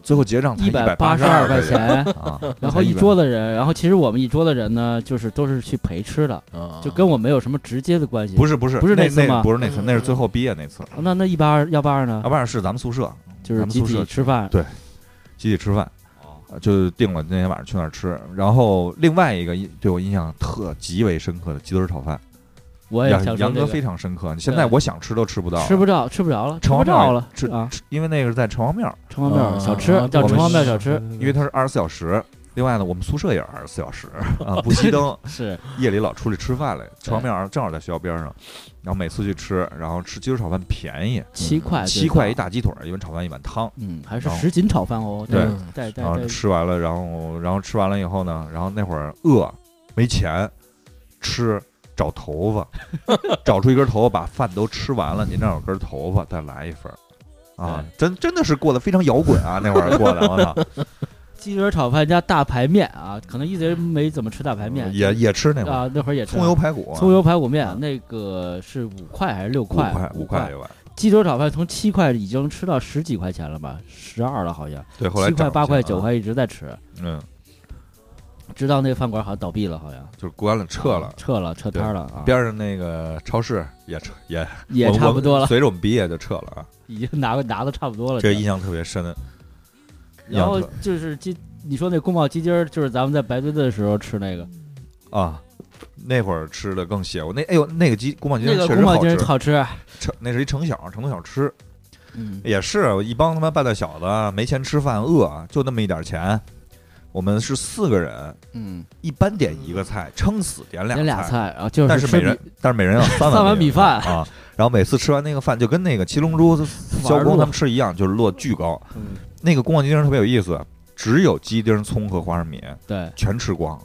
最后结账一百八十二块钱啊，然后一桌的人，然后其实我们一桌的人呢，就是都是去陪吃的，就跟我没有什么直接的关系。不是不是不是那次吗？不是那次，那是最后毕业那次。那那一八二幺八二呢？幺八二是咱们宿舍，就是集体吃饭，对，集体吃饭。就定了那天晚上去那儿吃，然后另外一个对我印象特极为深刻的鸡腿炒饭，我也想杨哥非常深刻。现在我想吃都吃不到，吃不着，吃不着了，城隍庙了，吃啊！因为那个是在城隍庙，城隍庙小吃叫城隍庙小吃，因为它是二十四小时。另外呢，我们宿舍也是二十四小时 啊，不熄灯，是夜里老出去吃饭来。城隍庙正好在学校边上，然后每次去吃，然后吃鸡肉炒饭便宜，七块七块一大鸡腿，一碗炒饭一碗汤，嗯，还是什锦炒饭哦。对，对对。然后吃完了，然后然后吃完了以后呢，然后那会儿饿，没钱吃，找头发，找出一根头发，把饭都吃完了，您这有根头发，再来一份啊，真真的是过得非常摇滚啊，那会儿过的，我操。鸡腿炒饭加大排面啊，可能一直没怎么吃大排面，也也吃那会儿啊，那会儿也吃葱油排骨，葱油排骨面，那个是五块还是六块？五块。鸡腿炒饭从七块已经吃到十几块钱了吧？十二了好像。对，后来七块、八块、九块一直在吃。嗯。直到那个饭馆好像倒闭了，好像就是关了，撤了，撤了，撤摊了啊。边上那个超市也撤，也也差不多了。随着我们毕业就撤了啊。已经拿拿的差不多了。这印象特别深。然后就是鸡，你说那宫保鸡丁儿，就是咱们在白堆的时候吃那个啊，那会儿吃的更邪乎。那哎呦，那个鸡宫保鸡丁确实好吃，好吃。成那是一成小成都小吃，嗯，也是一帮他妈半大小子没钱吃饭，饿，就那么一点钱。我们是四个人，嗯，一般点一个菜，撑死点俩点俩菜，然后就是但是每人但是每人要三碗米饭啊。然后每次吃完那个饭，就跟那个七龙珠 肖公他们吃一样，就是落巨高。那个宫保鸡丁特别有意思。只有鸡丁、葱和花生米，对，全吃光，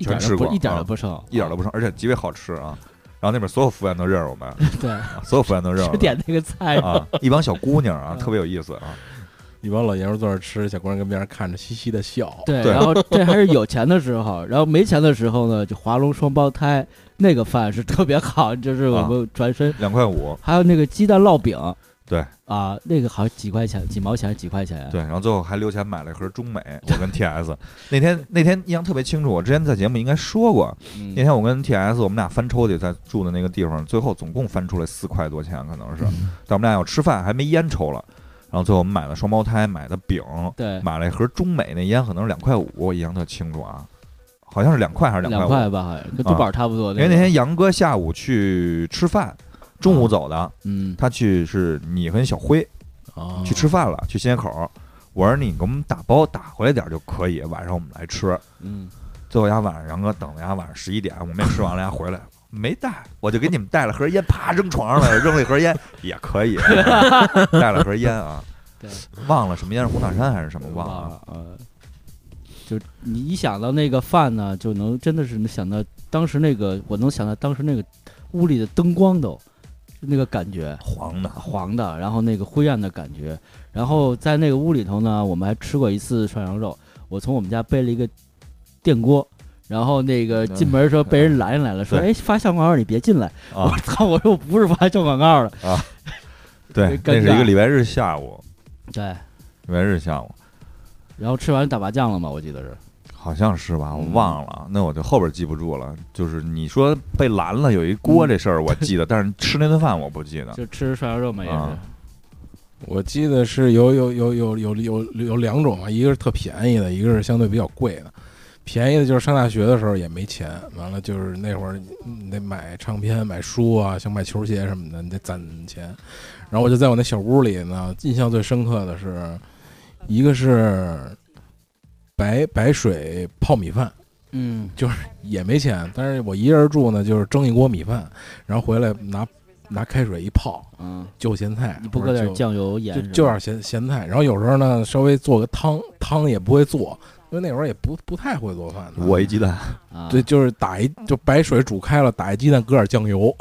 全吃光，一点都不剩，一点都不剩，而且极为好吃啊！然后那边所有服务员都认识我们，对，所有服务员都认识。点那个菜啊，一帮小姑娘啊，特别有意思啊！一帮老爷们坐那吃，小姑娘跟边上看着，嘻嘻的笑。对，然后这还是有钱的时候，然后没钱的时候呢，就华龙双胞胎那个饭是特别好，就是我们转身两块五，还有那个鸡蛋烙饼。对啊，那个好像几块钱，几毛钱，几块钱。对，然后最后还留钱买了一盒中美。我跟 T S 那天那天印象特别清楚，我之前在节目应该说过。那天我跟 T S 我们俩翻抽屉，在住的那个地方，最后总共翻出来四块多钱，可能是。但我们俩要吃饭，还没烟抽了。然后最后我们买了双胞胎买的饼，对，买了一盒中美那烟，可能是两块五，我印象特清楚啊，好像是两块还是两块吧，好像跟珠宝差不多。因为那天杨哥下午去吃饭。中午走的，嗯，他去是你和小辉，去吃饭了，去新街口。我说你给我们打包打回来点就可以，晚上我们来吃。嗯，最后丫晚上杨哥等了丫晚上十一点，我们也吃完了丫回来没带，我就给你们带了盒烟，啪扔床上了，扔了一盒烟也可以，带了盒烟啊。对，忘了什么烟是红塔山还是什么忘了。呃，就你一想到那个饭呢，就能真的是能想到当时那个，我能想到当时那个屋里的灯光都。那个感觉黄的黄的，然后那个灰暗的感觉，然后在那个屋里头呢，我们还吃过一次涮羊肉。我从我们家背了一个电锅，然后那个进门的时候被人拦下来了，说：“哎，发小广告你别进来。”我操！我说我不是发小广告的啊。对，那是一个礼拜日下午。对，礼拜日下午。然后吃完打麻将了吗？我记得是。好像是吧，我忘了，那我就后边记不住了。就是你说被拦了有一锅这事儿，我记得，但是吃那顿饭我不记得。就吃涮羊肉嘛，也是。我记得是有有有有有有有两种啊，一个是特便宜的，一个是相对比较贵的。便宜的就是上大学的时候也没钱，完了就是那会儿你得买唱片、买书啊，想买球鞋什么的，你得攒钱。然后我就在我那小屋里呢，印象最深刻的是，一个是。白白水泡米饭，嗯，就是也没钱，但是我一人住呢，就是蒸一锅米饭，然后回来拿拿开水一泡，嗯，就咸菜，你不搁点酱油盐，就就点咸咸菜。然后有时候呢，稍微做个汤，汤也不会做。因为那会儿也不不太会做饭，我一鸡蛋，对，就是打一就白水煮开了，打一鸡蛋，搁点酱油，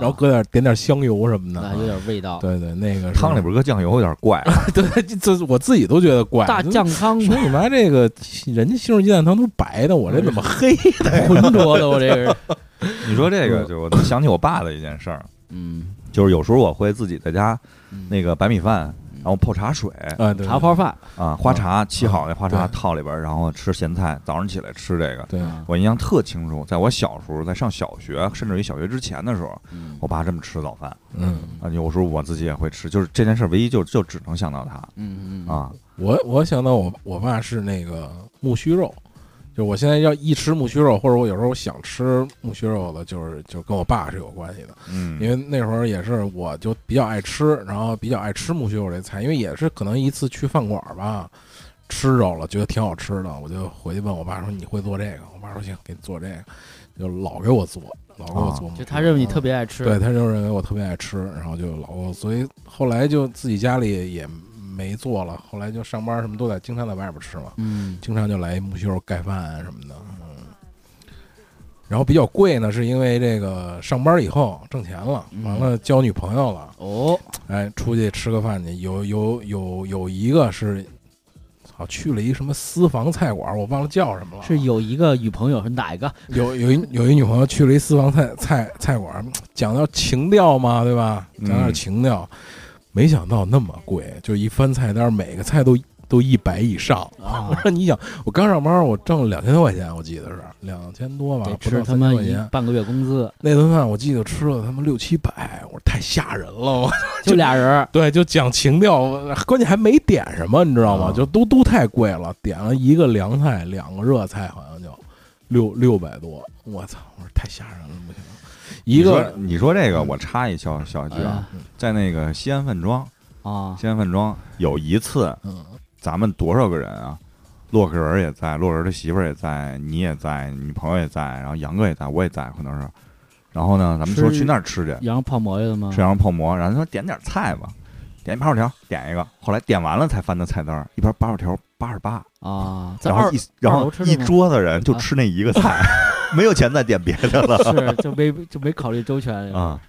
然后搁点点点香油什么的，有点味道。对对，那个汤里边搁酱油有点怪，对，这我自己都觉得怪。大酱汤，说你妈这个人家西红柿鸡蛋汤都是白的，我这怎么黑的？浑浊的，我这个。你说这个就想起我爸的一件事儿，嗯，就是有时候我会自己在家那个白米饭。然后泡茶水，茶泡饭啊，花茶沏好那花茶套里边，然后吃咸菜。早上起来吃这个，对我印象特清楚。在我小时候，在上小学，甚至于小学之前的时候，我爸这么吃早饭。嗯啊，有时候我自己也会吃，就是这件事唯一就就只能想到他。嗯嗯啊，我我想到我我爸是那个木须肉。就我现在要一吃木须肉，或者我有时候想吃木须肉的，就是就跟我爸是有关系的。嗯，因为那会儿也是，我就比较爱吃，然后比较爱吃木须肉这菜，因为也是可能一次去饭馆吧，吃着了，觉得挺好吃的，我就回去问我爸说：“你会做这个？”我爸说：“行，给你做这个。”就老给我做，老给我做。就他认为你特别爱吃，对，他就认为我特别爱吃，然后就老，所以后来就自己家里也。没做了，后来就上班什么都在，经常在外边吃嘛。嗯，经常就来木须肉盖饭什么的。嗯，然后比较贵呢，是因为这个上班以后挣钱了，完了交女朋友了。哦，哎，出去吃个饭去，有有有有一个是，好去了一什么私房菜馆，我忘了叫什么了。是有一个女朋友是哪一个？有有一有一女朋友去了一私房菜菜菜馆，讲到情调嘛，对吧？讲点情调。没想到那么贵，就一翻菜单，每个菜都都一百以上啊！我说你想，我刚上班，我挣了两千多块钱，我记得是两千多吧，吃他妈一半个月工资。那顿饭我记得吃了他妈六七百，我说太吓人了，我 就俩人，对，就讲情调，关键还没点什么，你知道吗？就都都太贵了，点了一个凉菜，两个热菜，好像就六六百多，我操！我说太吓人了，不行。一个，你说这个，我插一小小句啊，在那个西安饭庄啊，西安饭庄有一次，咱们多少个人啊？洛克人也在，洛克人的媳妇儿也在，你也在，女朋友也在，然后杨哥也在，我也在，可能是。然后呢，咱们说去那儿吃去，羊肉泡馍的吗？吃羊肉泡馍，然后说点点菜吧，点一八爪条，点一个。后来点完了才翻的菜单，一盘八爪条八十八啊，然后一然后一桌子人就吃那一个菜。没有钱再点别的了，是就没就没考虑周全啊。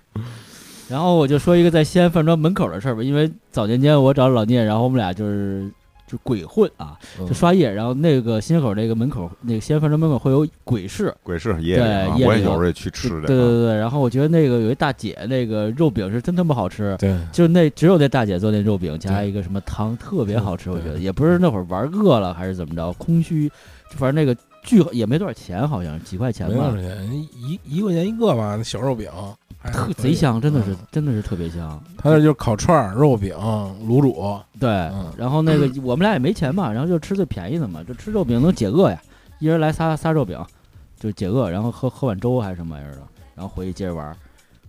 然后我就说一个在西安饭庄门口的事儿吧，因为早年间我找老聂，然后我们俩就是就鬼混啊，就刷夜。然后那个新街口那个门口，那个西安饭庄门口会有鬼市，鬼市夜对，我也有时候也去吃的。对对对。然后我觉得那个有一大姐，那个肉饼是真他妈好吃，对，就那只有那大姐做那肉饼加一个什么汤特别好吃，我觉得也不是那会儿玩饿了还是怎么着，空虚，反正那个。巨也没多少钱，好像几块钱吧。没多少钱，一一块钱一个吧。那小肉饼，特贼香，真的是真的是特别香。他那就是烤串、肉饼、卤煮。对，然后那个我们俩也没钱嘛，然后就吃最便宜的嘛，就吃肉饼能解饿呀。一人来仨仨肉饼，就解饿，然后喝喝碗粥还是什么玩意儿的，然后回去接着玩。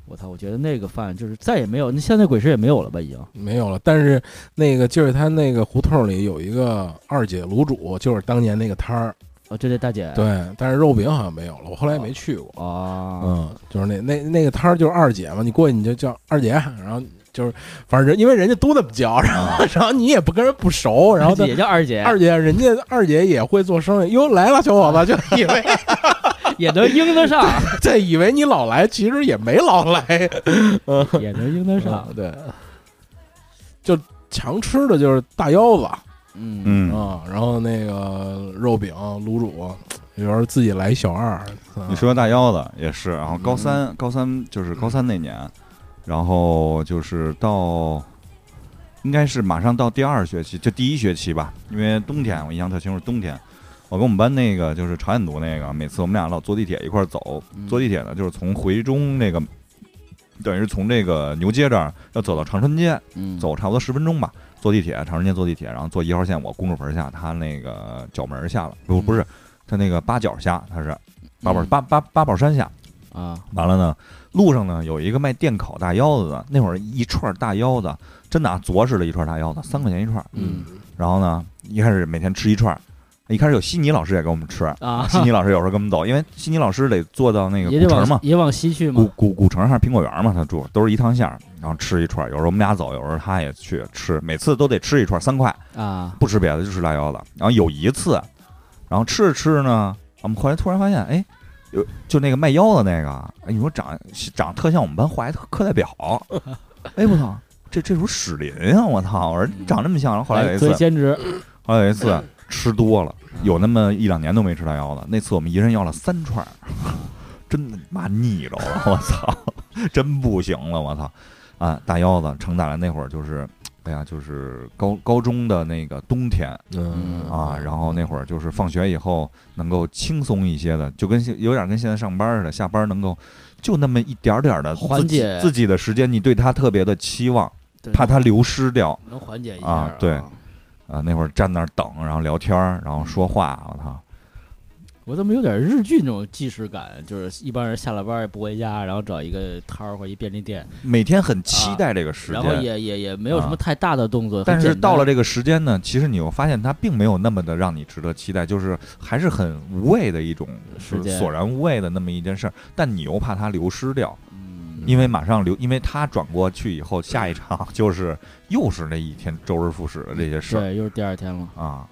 我操，我觉得那个饭就是再也没有，那现在鬼市也没有了吧？已经没有了。但是那个就是他那个胡同里有一个二姐卤煮，就是当年那个摊儿。哦，这这大姐对，但是肉饼好像没有了，我后来也没去过啊。嗯，就是那那那个摊儿就是二姐嘛，你过去你就叫二姐，然后就是反正人因为人家都那么叫，然后然后你也不跟人不熟，然后也叫二姐，二姐人家二姐也会做生意，哟来了小伙子，就以为 也能应得上，这，以为你老来，其实也没老来，也能应得上，对，就常吃的就是大腰子。嗯嗯啊，然后那个肉饼、卤煮，有时候自己来小二。你说大腰子也是，然后高三高三就是高三那年，然后就是到，应该是马上到第二学期，就第一学期吧，因为冬天我印象特清楚，冬天我跟我们班那个就是朝鲜族那个，每次我们俩老坐地铁一块走，坐地铁呢就是从回中那个，等于是从这个牛街这儿要走到长春街，走差不多十分钟吧。坐地铁，长时间坐地铁，然后坐一号线，我公主坟下，他那个角门下了，不不是，他那个八角下，他是八宝八八八宝山下啊。完了呢，路上呢有一个卖电烤大腰子的，那会儿一串大腰子，真的啊，着实的一串大腰子，三块钱一串。嗯。然后呢，一开始每天吃一串，一开始有悉尼老师也给我们吃啊，悉尼老师有时候跟我们走，因为悉尼老师得坐到那个古城嘛，也往西去嘛，古古古城还是苹果园嘛，他住都是一趟线，然后吃一串。有时候我们俩走，有时候他也去吃，每次都得吃一串三块啊，不吃别的就吃辣腰子。然后有一次，然后吃着吃着呢，我们后来突然发现，哎，有就那个卖腰子那个，哎，你说长长特像我们班化学课代表，哎我操，这这不史林啊，我操，我说长这么像。然后后来有一次，兼职，后来有一次。吃多了，有那么一两年都没吃大腰子。那次我们一人要了三串，真的妈腻着了，我操，真不行了，我操！啊，大腰子承载了那会儿就是，哎呀，就是高高中的那个冬天，嗯啊，然后那会儿就是放学以后能够轻松一些的，就跟有点跟现在上班似的，下班能够就那么一点点的缓解自己的时间，你对他特别的期望，怕他流失掉，能缓解一下啊，对。啊，那会儿站那儿等，然后聊天儿，然后说话，我操！我怎么有点日剧那种既视感？就是一帮人下了班也不回家，然后找一个摊儿或一便利店，每天很期待这个时间，然后也也也没有什么太大的动作。但是到了这个时间呢，其实你又发现它并没有那么的让你值得期待，就是还是很无谓的一种时间，索然无味的那么一件事儿。但你又怕它流失掉。因为马上流，因为他转过去以后，下一场 就是又是那一天周而复始的这些事儿，对，又是第二天了啊。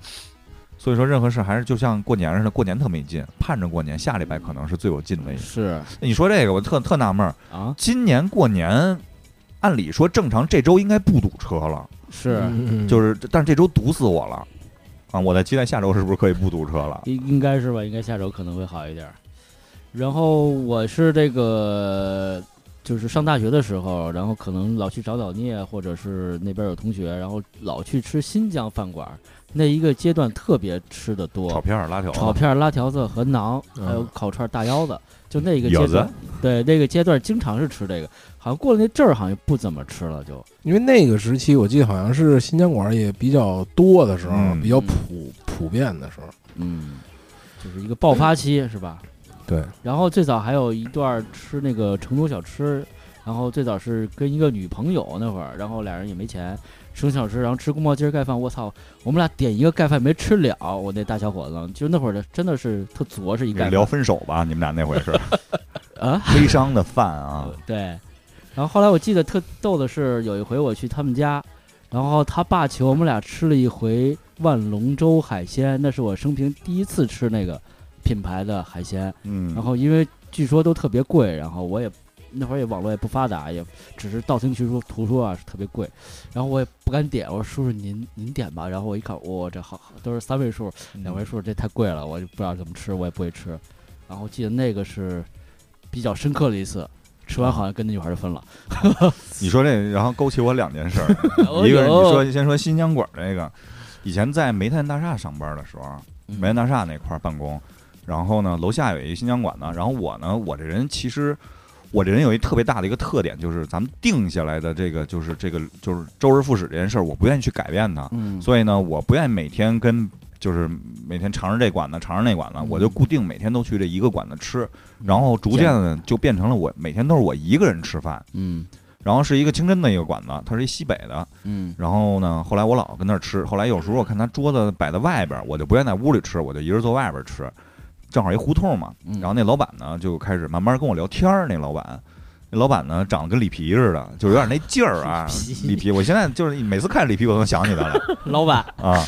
所以说，任何事还是就像过年似的，过年特没劲，盼着过年，下礼拜可能是最有劲的一。是，你说这个，我特特纳闷儿啊。今年过年，按理说正常这周应该不堵车了，是，就是，但是这周堵死我了啊！我在期待下周是不是可以不堵车了？应应该是吧？应该下周可能会好一点。然后我是这个。就是上大学的时候，然后可能老去找老聂，或者是那边有同学，然后老去吃新疆饭馆。那一个阶段特别吃的多，炒片儿拉条，炒片儿拉条子和馕，还有烤串大腰子。就那个阶段，对那个阶段经常是吃这个。好像过了那阵儿，好像不怎么吃了，就因为那个时期，我记得好像是新疆馆也比较多的时候，比较普普遍的时候。嗯，就是一个爆发期，是吧？对，然后最早还有一段吃那个成都小吃，然后最早是跟一个女朋友那会儿，然后俩人也没钱吃小吃，然后吃宫保鸡盖饭。我操，我们俩点一个盖饭没吃了，我那大小伙子就那会儿的真的是特作是一盖。聊分手吧，你们俩那会儿是啊，悲伤的饭啊。对，然后后来我记得特逗的是，有一回我去他们家，然后他爸请我们俩吃了一回万龙舟海鲜，那是我生平第一次吃那个。品牌的海鲜，嗯，然后因为据说都特别贵，然后我也那会儿也网络也不发达，也只是道听途说，图说啊是特别贵，然后我也不敢点，我说叔叔您您点吧，然后我一看，哇，这好都是三位数、两位数，这太贵了，我就不知道怎么吃，我也不会吃。然后记得那个是比较深刻的一次，吃完好像跟那女孩就分了。你说这，然后勾起我两件事，一个是你说先说新疆馆这个，以前在煤炭大厦上班的时候，煤炭大厦那块办公。然后呢，楼下有一个新疆馆呢。然后我呢，我这人其实，我这人有一特别大的一个特点，就是咱们定下来的这个，就是这个，就是周而复始这件事儿，我不愿意去改变它。嗯。所以呢，我不愿意每天跟，就是每天尝着这馆子，尝着那馆子，我就固定每天都去这一个馆子吃。然后逐渐的就变成了我每天都是我一个人吃饭。嗯。然后是一个清真的一个馆子，它是一西北的。嗯。然后呢，后来我老跟那儿吃。后来有时候我看他桌子摆在外边，我就不愿意在屋里吃，我就一人坐外边吃。正好一胡同嘛，然后那老板呢就开始慢慢跟我聊天儿。那老板，那老板呢长得跟里皮似的，就有点那劲儿啊。里皮，我现在就是每次看里皮，我都能想起他来。老板 啊，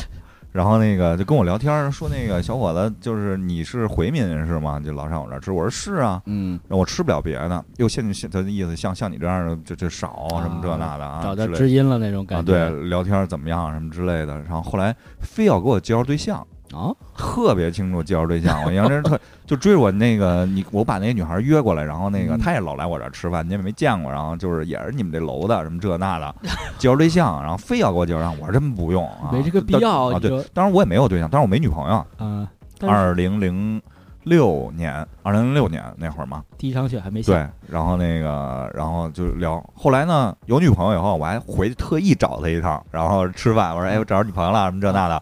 然后那个就跟我聊天儿，说那个小伙子，就是你是回民是吗？就老上我这儿吃。我说是啊，嗯，我吃不了别的。又现在他的意思像像你这样的，就就少什么这那的啊，找到知音了那种感觉。对，聊天怎么样什么之类的。然后后来非要给我介绍对象。啊，特别清楚介绍对象，我当时特就追着我那个你，我把那个女孩约过来，然后那个她也老来我这儿吃饭，你也没见过，然后就是也是你们这楼的什么这那的介绍对象，然后非要给我介绍，我说真不用啊，没这个必要啊。对，当然我也没有对象，但是我没女朋友。啊，二零零六年，二零零六年那会儿嘛，第一场雪还没下。对，然后那个，然后就聊。后来呢，有女朋友以后，我还回去特意找她一趟，然后吃饭。我说，哎，我找着女朋友了，什么这那的。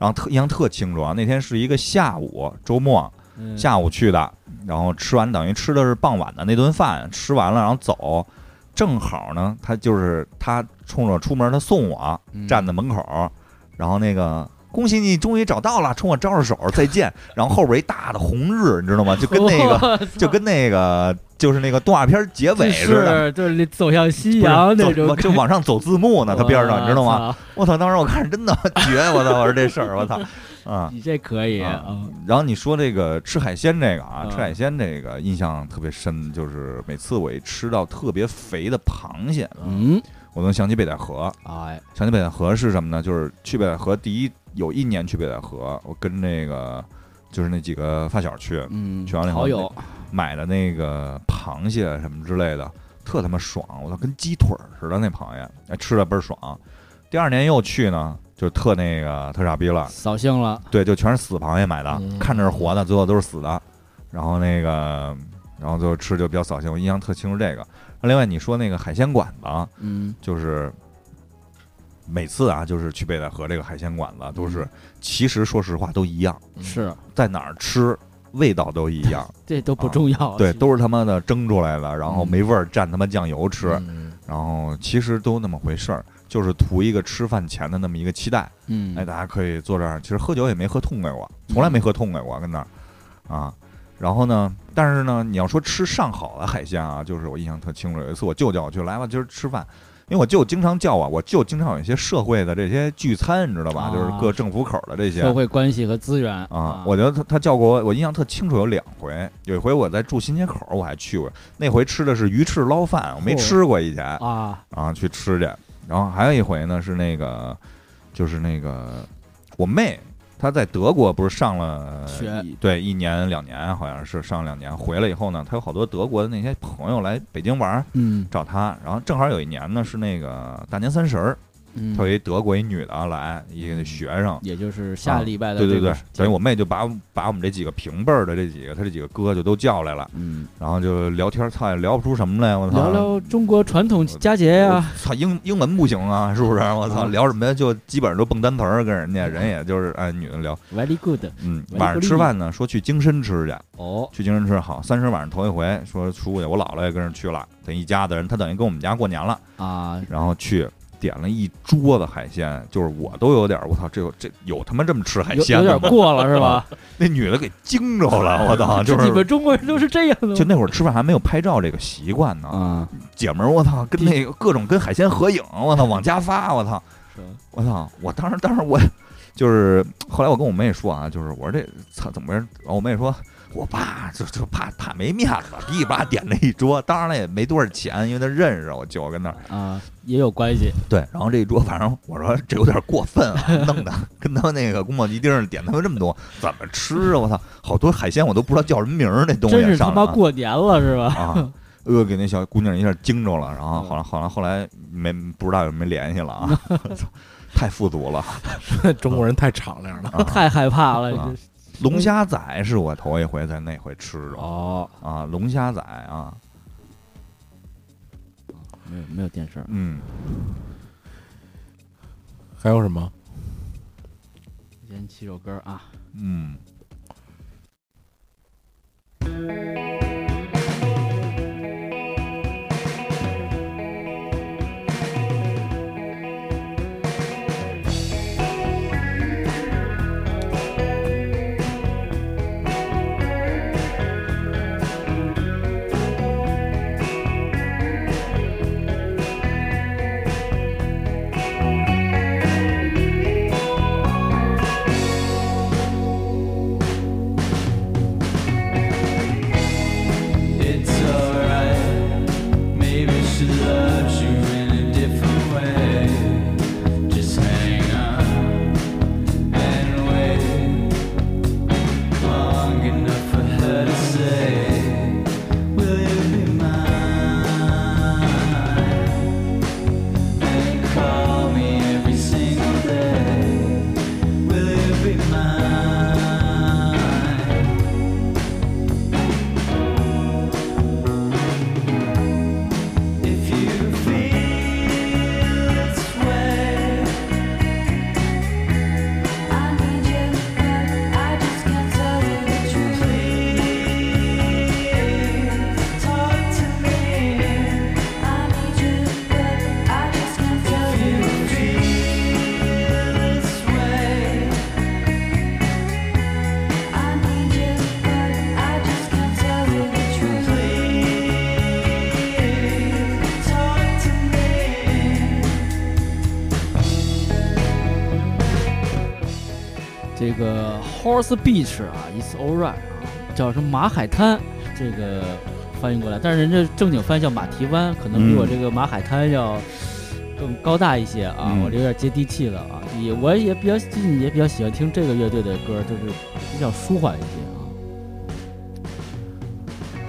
然后特印象特清楚啊，那天是一个下午，周末下午去的，然后吃完等于吃的是傍晚的那顿饭，吃完了然后走，正好呢，他就是他冲着出门，他送我站在门口，然后那个恭喜你终于找到了，冲我招招手再见。然后后边一大的红日，你知道吗？就跟 那个就跟那个就是那个动画片结尾似的，就是走向夕阳那种，就往上走字幕呢。它边上你知道吗？我操！当时我看着真的绝，我操！我说这事儿，我操！啊，你这可以啊。然后你说这个吃海鲜这个啊，吃海鲜这个印象特别深，就是每次我一吃到特别肥的螃蟹，嗯，我能想起北戴河。哎，想起北戴河是什么呢？就是去北戴河第一有一年去北戴河，我跟那个就是那几个发小去，嗯，去完了以后买的那个螃蟹什么之类的，特他妈爽！我操，跟鸡腿似的那螃蟹，哎，吃的倍儿爽。第二年又去呢。就特那个特傻逼了，扫兴了。对，就全是死螃蟹买的，看着是活的，最后都是死的。然后那个，然后最后吃就比较扫兴。我印象特清楚这个。另外你说那个海鲜馆子，嗯，就是每次啊，就是去北戴河这个海鲜馆子，都是其实说实话都一样，是。在哪儿吃味道都一样，这都不重要。对，都是他妈的蒸出来的，然后没味儿，蘸他妈酱油吃，然后其实都那么回事儿。就是图一个吃饭前的那么一个期待，嗯，哎，大家可以坐这儿，其实喝酒也没喝痛快过，从来没喝痛快过，跟那儿，啊，然后呢，但是呢，你要说吃上好的海鲜啊，就是我印象特清楚，有一次我舅叫我去来吧，今儿吃饭，因为我舅经常叫我，我舅经常有一些社会的这些聚餐，你知道吧？就是各政府口的这些社会关系和资源啊。我觉得他他叫过我，我印象特清楚，有两回，有一回我在住新街口，我还去过，那回吃的是鱼翅捞饭，我没吃过以前啊，啊，去吃去。然后还有一回呢，是那个，就是那个我妹，她在德国不是上了学，对，一年两年好像是上两年，回来以后呢，他有好多德国的那些朋友来北京玩，嗯，找他，然后正好有一年呢是那个大年三十儿。特一德国一女的来，一个学生，也就是下礼拜的。对对对，等于我妹就把把我们这几个平辈儿的这几个，他这几个哥就都叫来了，嗯，然后就聊天，操，也聊不出什么来，我操，聊聊中国传统佳节呀，操，英英文不行啊，是不是？我操，聊什么呀？就基本上都蹦单词儿，跟人家人也就是按女的聊。Very good，嗯，晚上吃饭呢，说去京深吃去，哦，去京深吃好，三十晚上头一回说出去，我姥姥也跟着去了，等一家子人，他等于跟我们家过年了。啊，然后去。点了一桌子海鲜，就是我都有点我操，这有这有他妈这么吃海鲜的有点过了是吧？那女的给惊着了，我操！就是你们中国人都是这样的。就那会儿吃饭还没有拍照这个习惯呢。啊，姐们儿，我操，跟那个各种跟海鲜合影，我操，往家发，我操，我操！我当时当时我 就是后来我跟我妹说啊，就是我说这操怎么回事？然后我妹说。我爸就就怕怕没面子，噼里啪点了一桌，当然了也没多少钱，因为他认识我舅跟那儿啊也有关系。对，然后这一桌反正我说这有点过分啊，弄的跟他那个宫保鸡丁点他妈这么多，怎么吃啊？我操，好多海鲜我都不知道叫什么名儿，那东西真是他妈过年了是吧？啊，呃，给那小姑娘一下惊着了，然后好像好像后来没不知道有没联系了啊，太富足了，中国人太敞亮了，太害怕了。龙虾仔是我头一回在那回吃的哦。啊，龙虾仔啊，没有没有电视，嗯，还有什么？先起首歌啊，嗯。这个 Horse Beach 啊，It's Alright 啊，叫什么马海滩，这个翻译过来，但是人家正经翻译叫马蹄湾，可能比我这个马海滩要更高大一些啊，我这有点接地气了啊，也我也比较近，也比较喜欢听这个乐队的歌，就是比较舒缓一些啊。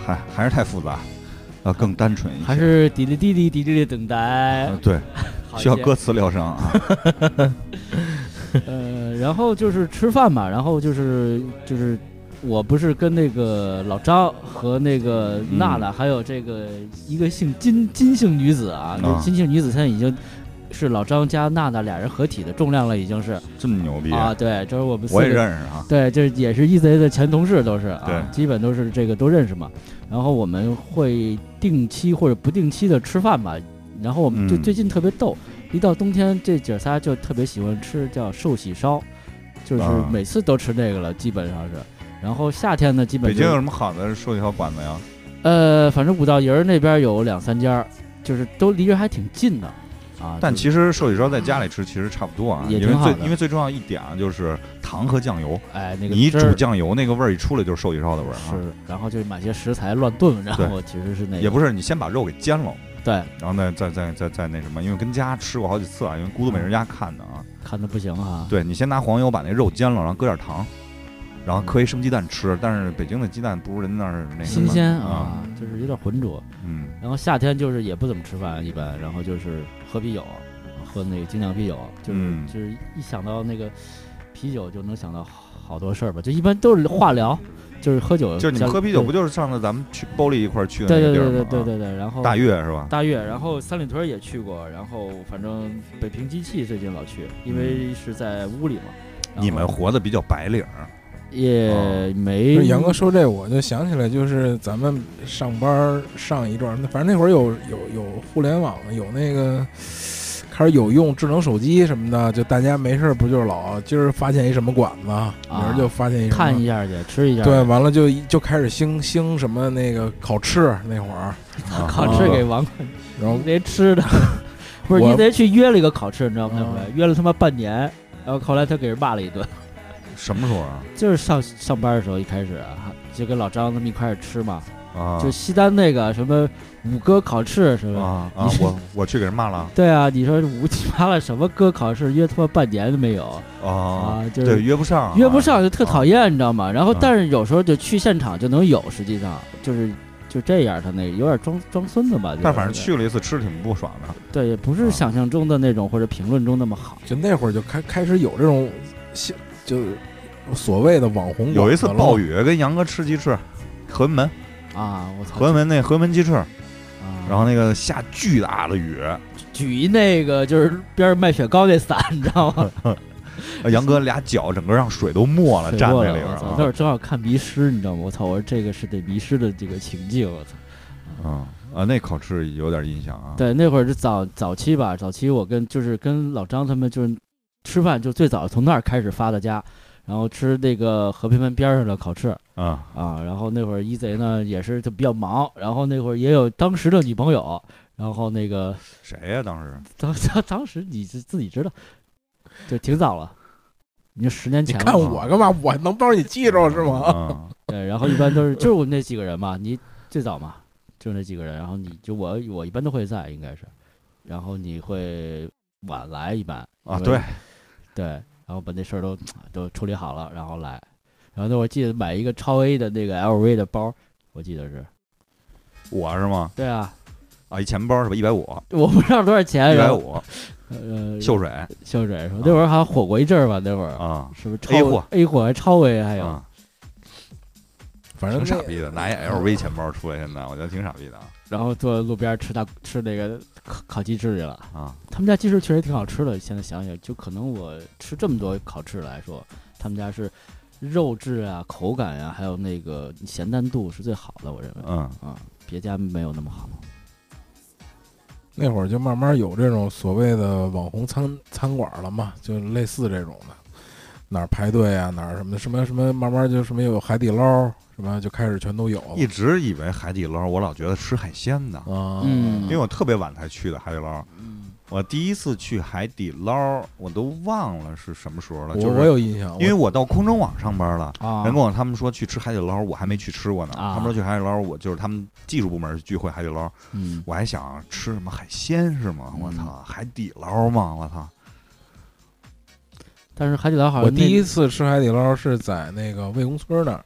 还还是太复杂，要更单纯一些，还是滴滴滴滴滴滴的等待，对，需要歌词疗伤啊。呃，然后就是吃饭嘛，然后就是就是，我不是跟那个老张和那个娜娜，还有这个一个姓金金姓女子啊，那金姓女子现在已经是老张加娜娜俩人合体的重量了，已经是这么牛逼啊！对，就是我们我也认识啊，对，就是也是 EZ 的前同事，都是啊，对，基本都是这个都认识嘛。然后我们会定期或者不定期的吃饭吧，然后我们就最近特别逗。一到冬天，这姐仨就特别喜欢吃叫寿喜烧，就是每次都吃这个了，基本上是。然后夏天呢，基本北京有什么好的寿喜烧馆子呀？呃，反正五道营那边有两三家，就是都离着还挺近的啊。但其实寿喜烧在家里吃其实差不多啊，也因为最因为最重要一点啊，就是糖和酱油。哎，那个你煮酱油那个味儿一出来就是寿喜烧的味儿啊。是，然后就买些食材乱炖，然后其实是那个也不是你先把肉给煎了。对，然后再再再再再那什么，因为跟家吃过好几次啊，因为孤独美人家看的啊，看的不行啊。对你先拿黄油把那肉煎了，然后搁点糖，然后磕一生鸡蛋吃。但是北京的鸡蛋不如人那儿那新鲜啊，就是有点浑浊。嗯。然后夏天就是也不怎么吃饭，一般，然后就是喝啤酒，喝那个精酿啤酒，就是就是一想到那个啤酒就能想到好多事儿吧，就一般都是化疗。就是喝酒，就是你们喝啤酒，不就是上次咱们去包里一块儿去的那个地儿吗？对对对对对对。然后大悦是吧？大悦，然后三里屯也去过，然后反正北平机器最近老去，因为是在屋里嘛。你们活的比较白领，也没。杨哥说这，我就想起来，就是咱们上班上一段，反正那会儿有有有互联网，有那个。开始有用智能手机什么的，就大家没事不就是老今儿发现一什么馆子，明儿就发现一看一下去吃一下，对，完了就就开始兴兴什么那个烤翅那会儿，烤翅给王，然后连吃的，不是你得去约了一个烤翅，你知道吗？那回约了他妈半年，然后后来他给人骂了一顿。什么时候啊？就是上上班的时候，一开始就跟老张他们一块儿吃嘛。啊，就西单那个什么五哥烤翅是吧？啊啊！我我去给人骂了。对啊，你说五妈了什么哥烤翅约他妈半年都没有啊？就是约不上，约不上就特讨厌，你知道吗？然后但是有时候就去现场就能有，实际上就是就这样，他那有点装装孙子吧。但反正去了一次，吃挺不爽的。对，也不是想象中的那种或者评论中那么好。就那会儿就开开始有这种，就所谓的网红。有一次暴雨，跟杨哥吃鸡翅，和门。啊！我操！河门那河门鸡翅，啊然后那个下巨大的雨，举一那个就是边上卖雪糕那伞，你知道吗？杨哥俩脚整个让水都没了，站在里边。那会儿正好看迷失，你知道吗？我操！我说这个是得迷失的这个情境，我操！啊啊！那烤翅有点印象啊。对，那会儿是早早期吧，早期我跟就是跟老张他们就是吃饭，就最早从那儿开始发的家。然后吃那个和平门边上的烤翅啊啊！然后那会儿一贼呢也是就比较忙，然后那会儿也有当时的女朋友，然后那个谁呀？当时当当当时你自自己知道，就挺早了，你说十年前。你看我干嘛？我能帮你记着是吗？对，然后一般都是就是我那几个人嘛，你最早嘛，就那几个人，然后你就我我一般都会在，应该是，然后你会晚来一般啊，对对。然后把那事儿都都处理好了，然后来，然后那我记得买一个超 A 的那个 LV 的包，我记得是，我是吗？对啊，啊，一钱包是吧？一百五，我不知道多少钱，一百五，呃，秀水，秀水是吧？那会儿好像火过一阵儿吧？那会儿啊，是不是 A 货？A 货还超 A 还有，反正挺傻逼的，拿一 LV 钱包出来，现在我觉得挺傻逼的。然后坐路边吃大吃那个烤烤鸡翅去了啊！他们家鸡翅确实挺好吃的。现在想想，就可能我吃这么多烤翅来说，他们家是肉质啊、口感呀，还有那个咸淡度是最好的。我认为，嗯啊，别家没有那么好。那会儿就慢慢有这种所谓的网红餐餐馆了嘛，就类似这种的，哪儿排队啊，哪儿什么什么什么，慢慢就什么有海底捞。什么就开始全都有，一直以为海底捞，我老觉得吃海鲜呢啊，因为我特别晚才去的海底捞，我第一次去海底捞，我都忘了是什么时候了。我我有印象，因为我到空中网上班了，啊，人跟我他们说去吃海底捞，我还没去吃过呢。啊他们说去海底捞，我就是他们技术部门聚会海底捞，嗯，我还想吃什么海鲜是吗？我嗯操，海底捞吗？我操！但是海底捞好像我第一次吃海底捞是在那个魏公村那儿，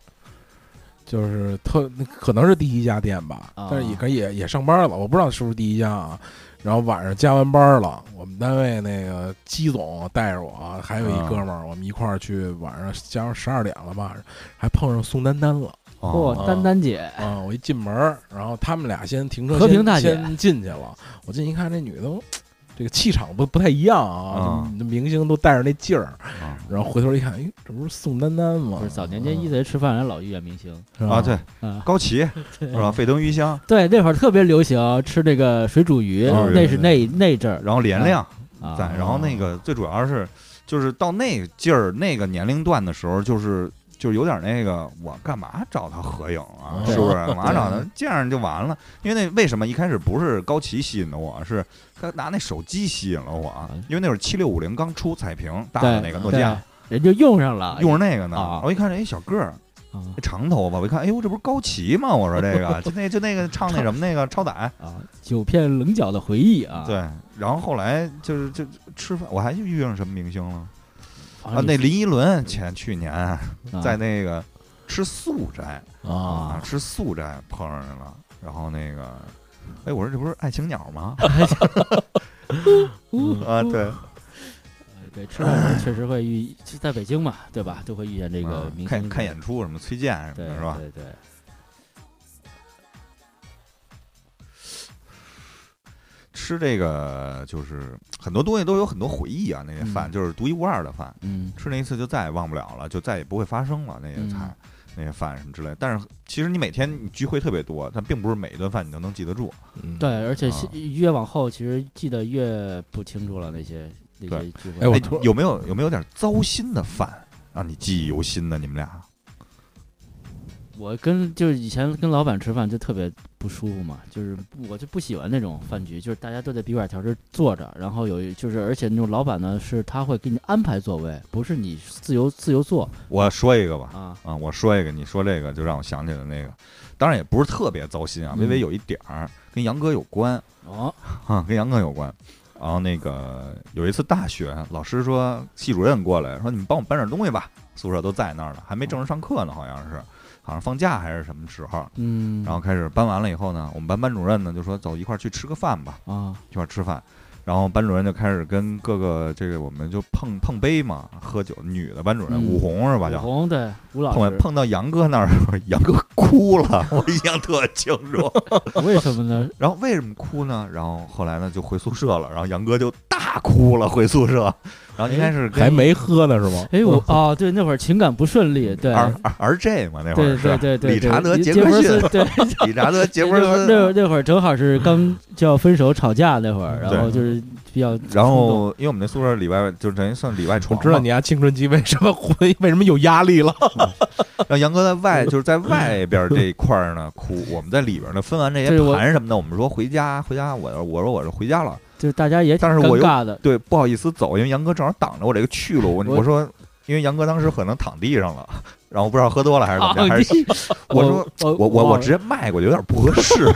就是特可能是第一家店吧，啊但是也可以也也上班了，我不知道是不是第一家啊。然后晚上加完班了，我们单位那个姬总带着我，还有一啊哥们儿，我们一块儿去，晚上加上十二点了吧，还碰上宋丹丹了哦嚯，丹丹姐，啊！我一进门儿，然后他们俩先停车，和平先大姐先进去了。我进去一看，这女的这个气场不不太一样啊啊，这明星都带着那劲儿。啊。然后回头一看，哎，这不是宋丹丹吗？不是早年间一贼吃饭人老遇见明星。是吧？啊，对，啊，高旗对是吧？沸腾鱼香，对，那会儿特别流行吃这个水煮鱼，哦那是那那阵儿。然后连亮啊，在，然后那个最主要是就是到那个劲儿那个年龄段的时候，就是。就是有点那个，我干嘛找他合影啊？对是不是？干嘛找他？这样就完了。因为那为什么一开始不是高旗吸引的我，是他拿那手机吸引了我。因为那会儿七六五零刚出彩屏大的那个诺基亚，人就用上了，用着那个呢啊。我一看，哎，小个儿，啊长头发，我一看，哎呦，这不是高旗吗？我说这个，就那就那个唱那什么那个超载，啊，九片棱角的回忆啊，对。然后后来就是就吃饭，我还遇上什么明星了啊啊？那林依轮前去年啊在那个吃素斋啊啊，，吃素斋碰上人了，然后那个，哎，我说这不是爱情鸟吗？嗯啊，对，对，吃饭时确实会遇，在北京嘛，对吧？都会遇见这个啊明星看看演出什么崔健什么的，是吧？对对，吃这个就是很多东西都有很多回忆啊，那些饭嗯就是独一无二的饭。嗯吃那一次就再也忘不了了，就再也不会发生了那些菜、嗯那些饭什么之类。但是其实你每天你聚会特别多，但并不是每一顿饭你都能记得住。嗯对，而且啊越往后其实记得越不清楚了那些那些聚会。哎哎我有没有有没有点糟心的饭让你记忆犹新的？你们俩我跟就是以前跟老板吃饭就特别不舒服嘛，就是我就不喜欢那种饭局，就是大家都在笔管条这儿坐着，然后有一就是而且那种老板呢是他会给你安排座位，不是你自由自由坐我说一个吧，啊。啊，我说一个，你说这个就让我想起了那个，当然也不是特别糟心啊，嗯微微有一点儿跟杨哥有关哦，啊，跟杨哥有关。然后那个有一次大学，老师说系主任过来说你们帮我搬点东西吧，宿舍都在那儿呢，还没正式上课呢，好像是，好像放假还是什么时候。嗯，然后开始搬完了以后呢，我们班班主任呢就说走一块儿去吃个饭吧，啊，一块儿吃饭。然后班主任就开始跟各个这个我们就碰碰杯嘛，喝酒。女的班主任嗯武红是吧？武叫红对吴老师，碰碰到杨哥那儿，杨哥哭了，我印象特清楚。为什么呢？然后为什么哭呢？然后后来呢就回宿舍了，然后杨哥就大哭了，回宿舍。然后应该是还没喝呢是吗？哎，我 哦，对，那会儿情感不顺利，对，R R J 嘛，那会对儿是对对对，理查德对杰克逊，对，理查德杰弗 那会那会儿。那会儿正好是刚就要分手吵架那会儿，然后就是比较然后因为我们那宿舍里外就等于算里外我床嘛，知道你家青春期为什么会为什么有压力了。让杨哥在外就是在外边这一块儿呢哭，我们在里边呢分完这些盘什么的，我们说回家回家，我我说我是回家了，就是大家也挺但是我又尴尬的，对，不好意思走，因为杨哥正好挡着我这个去路，我我我说。因为杨哥当时可能躺地上了，然后不知道喝多了还是怎么样，啊还是我说我我我我直接迈过去有点不合适，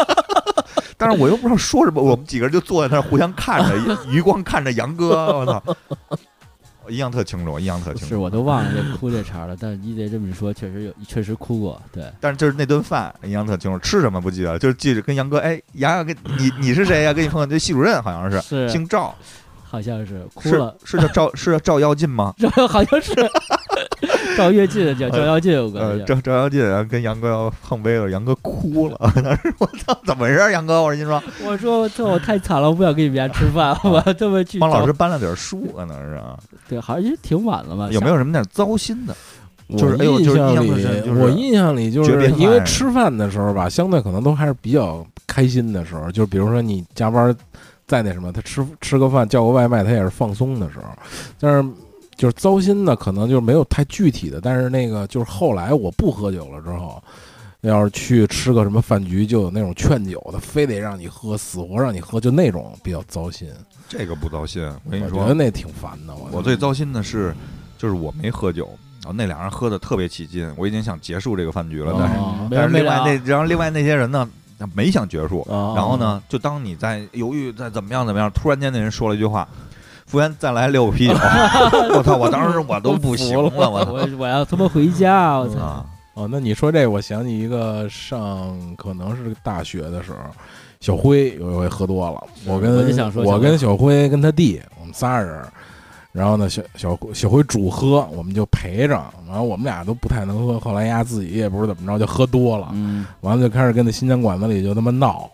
但是我又不知道说什么，我们几个人就坐在那儿互相看着，余光看着杨哥，我操，我印象特清楚，印象特清楚。是我都忘了这哭这茬了，但是你得这么一说，确实有，确实哭过，对，但是就是那顿饭印象特清楚，吃什么不记得，就是记着跟杨哥，哎，杨洋跟你你是谁呀、跟你碰到这系主任好像是，是。姓赵，好像是哭是了，是叫赵是叫赵耀进吗？好像是赵跃进叫赵耀进有关呃，系，赵赵耀进，然后跟杨哥要碰杯了，杨哥哭了，当 时我操，怎么回事儿？杨哥，我说您说，我说这我太惨了，我不想跟你们家吃饭，我 这么去帮老师搬了点书，可能是啊。对，好像也挺晚了嘛，有没有什么点糟心的？我就是印象里我印象里就是因为吃饭的时候吧，相对可能都还是比较开心的时候。就比如说你加班再那什么，他吃吃个饭叫个外卖，他也是放松的时候。但是就是糟心的，可能就是没有太具体的。但是那个就是后来我不喝酒了之后，要是去吃个什么饭局，就有那种劝酒的，非得让你喝，死活让你喝，就那种比较糟心。这个不糟心，我跟你说，我觉得那挺烦的。我最糟心的是，就是我没喝酒，然后那俩人喝的特别起劲，我已经想结束这个饭局了，但是但是另外那然后另外那些人呢？没想结束，然后呢，就当你在犹豫，在怎么样怎么样，突然间那人说了一句话：“服务员，再来六个啤酒。”我操！我当时我都不行了，我我我要他妈回家！我操！哦，那你说这，我想起一个上可能是大学的时候，小辉有一回喝多了，我跟我跟小辉跟他弟，我们仨人。然后呢，小小小辉主喝，我们就陪着。完了，我们俩都不太能喝。后来丫自己也不知道怎么着，就喝多了。嗯，完了就开始跟那新疆馆子里就他妈闹。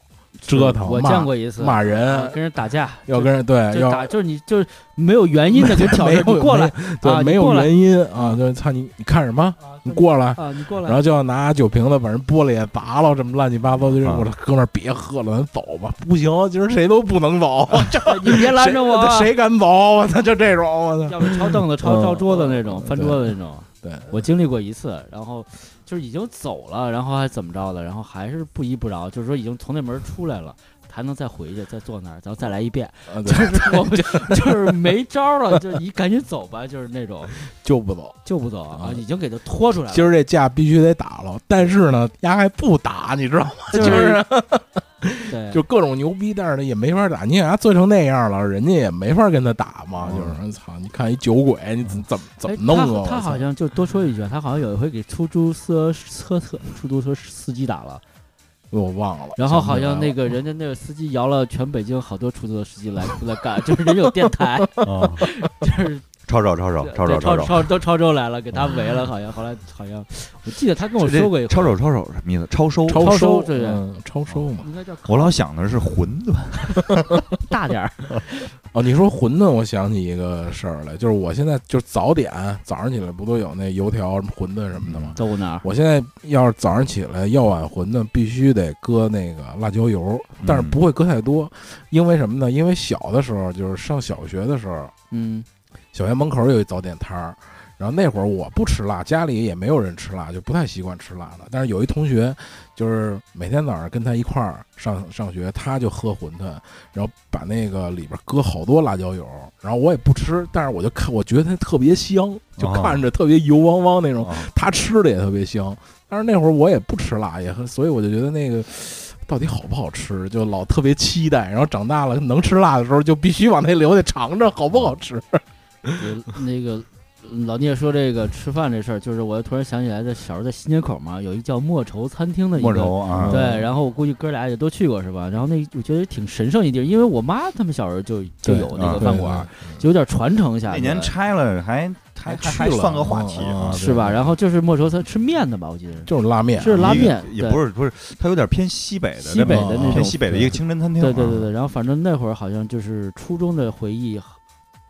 折腾，我见过一次骂人，跟人打架，要跟人对要打，就是你就是没有原因的就挑战，你过来，对，没有原因啊，就操你，你看什么？你过来啊，你过来，然后就要拿酒瓶子把人玻璃也砸了，什么乱七八糟的。我说哥们儿别喝了，咱走吧。不行，今儿谁都不能走，你别拦着我，谁敢走？我操，就这种，我操，要不抄凳子、抄抄桌子那种，翻桌子那种。对我经历过一次，然后就是已经走了，然后还怎么着的，然后还是不依不饶，就是说已经从那门出来了。还能再回去，再坐那儿，然后再来一遍，就是 我们就是没招了，就你赶紧走吧，就是那种 就不走就不走啊，已经给他拖出来了。今儿这架必须得打了，但是呢，丫还不打，你知道吗？就是 对，就各种牛逼，但是呢也没法打。你给他做成那样了，人家也没法跟他打嘛。就是操，你看一酒鬼，你怎怎么怎么弄啊？他好像就多说一句，他好像有一回给出租车车车出租车司机打了。我忘了，然后好像那个人家 那个司机摇了全北京好多出租车司机来来干，就是人有电台，就是抄手，抄手，抄手，抄，抄都抄手来了，给他围了，好像后来好像我记得他跟我说过一抄手，抄手什么意思？抄收，抄收，对，抄收嘛。我老想的是馄饨，大点儿 哦。你说馄饨，我想起一个事儿来，就是我现在就早点，早上起来不都有那油条、什么馄饨什么的吗？都拿。我现在要是早上起来要碗馄饨，必须得搁那个辣椒油，但是不会搁太多，因为什么呢？因为小的时候就是上小学的时候，嗯。小学门口有一早点摊儿。然后那会儿我不吃辣，家里也没有人吃辣，就不太习惯吃辣的。但是有一同学，就是每天早上跟他一块儿上上学，他就喝馄饨，然后把那个里边搁好多辣椒油。然后我也不吃，但是我就看，我觉得它特别香，就看着特别油汪汪那种。他吃的也特别香，但是那会儿我也不吃辣，也所以我就觉得那个到底好不好吃，就老特别期待。然后长大了能吃辣的时候，就必须往那留下尝尝好不好吃。那个。老聂说这个吃饭这事儿，就是我突然想起来，在小时候在新街口嘛，有一叫莫愁餐厅的一个，莫愁啊，对，然后我估计哥俩也都去过是吧？然后那我觉得挺神圣一地儿，因为我妈他们小时候就就有那个饭馆，就有点传承下来。那年拆了还还还算个话题是吧？然后就是莫愁他吃面的吧，我记得就是拉面，是拉面，也不是不是，它有点偏西北的，西北的那种偏西北的一个清真餐厅。对对对对，然后反正那会儿好像就是初中的回忆。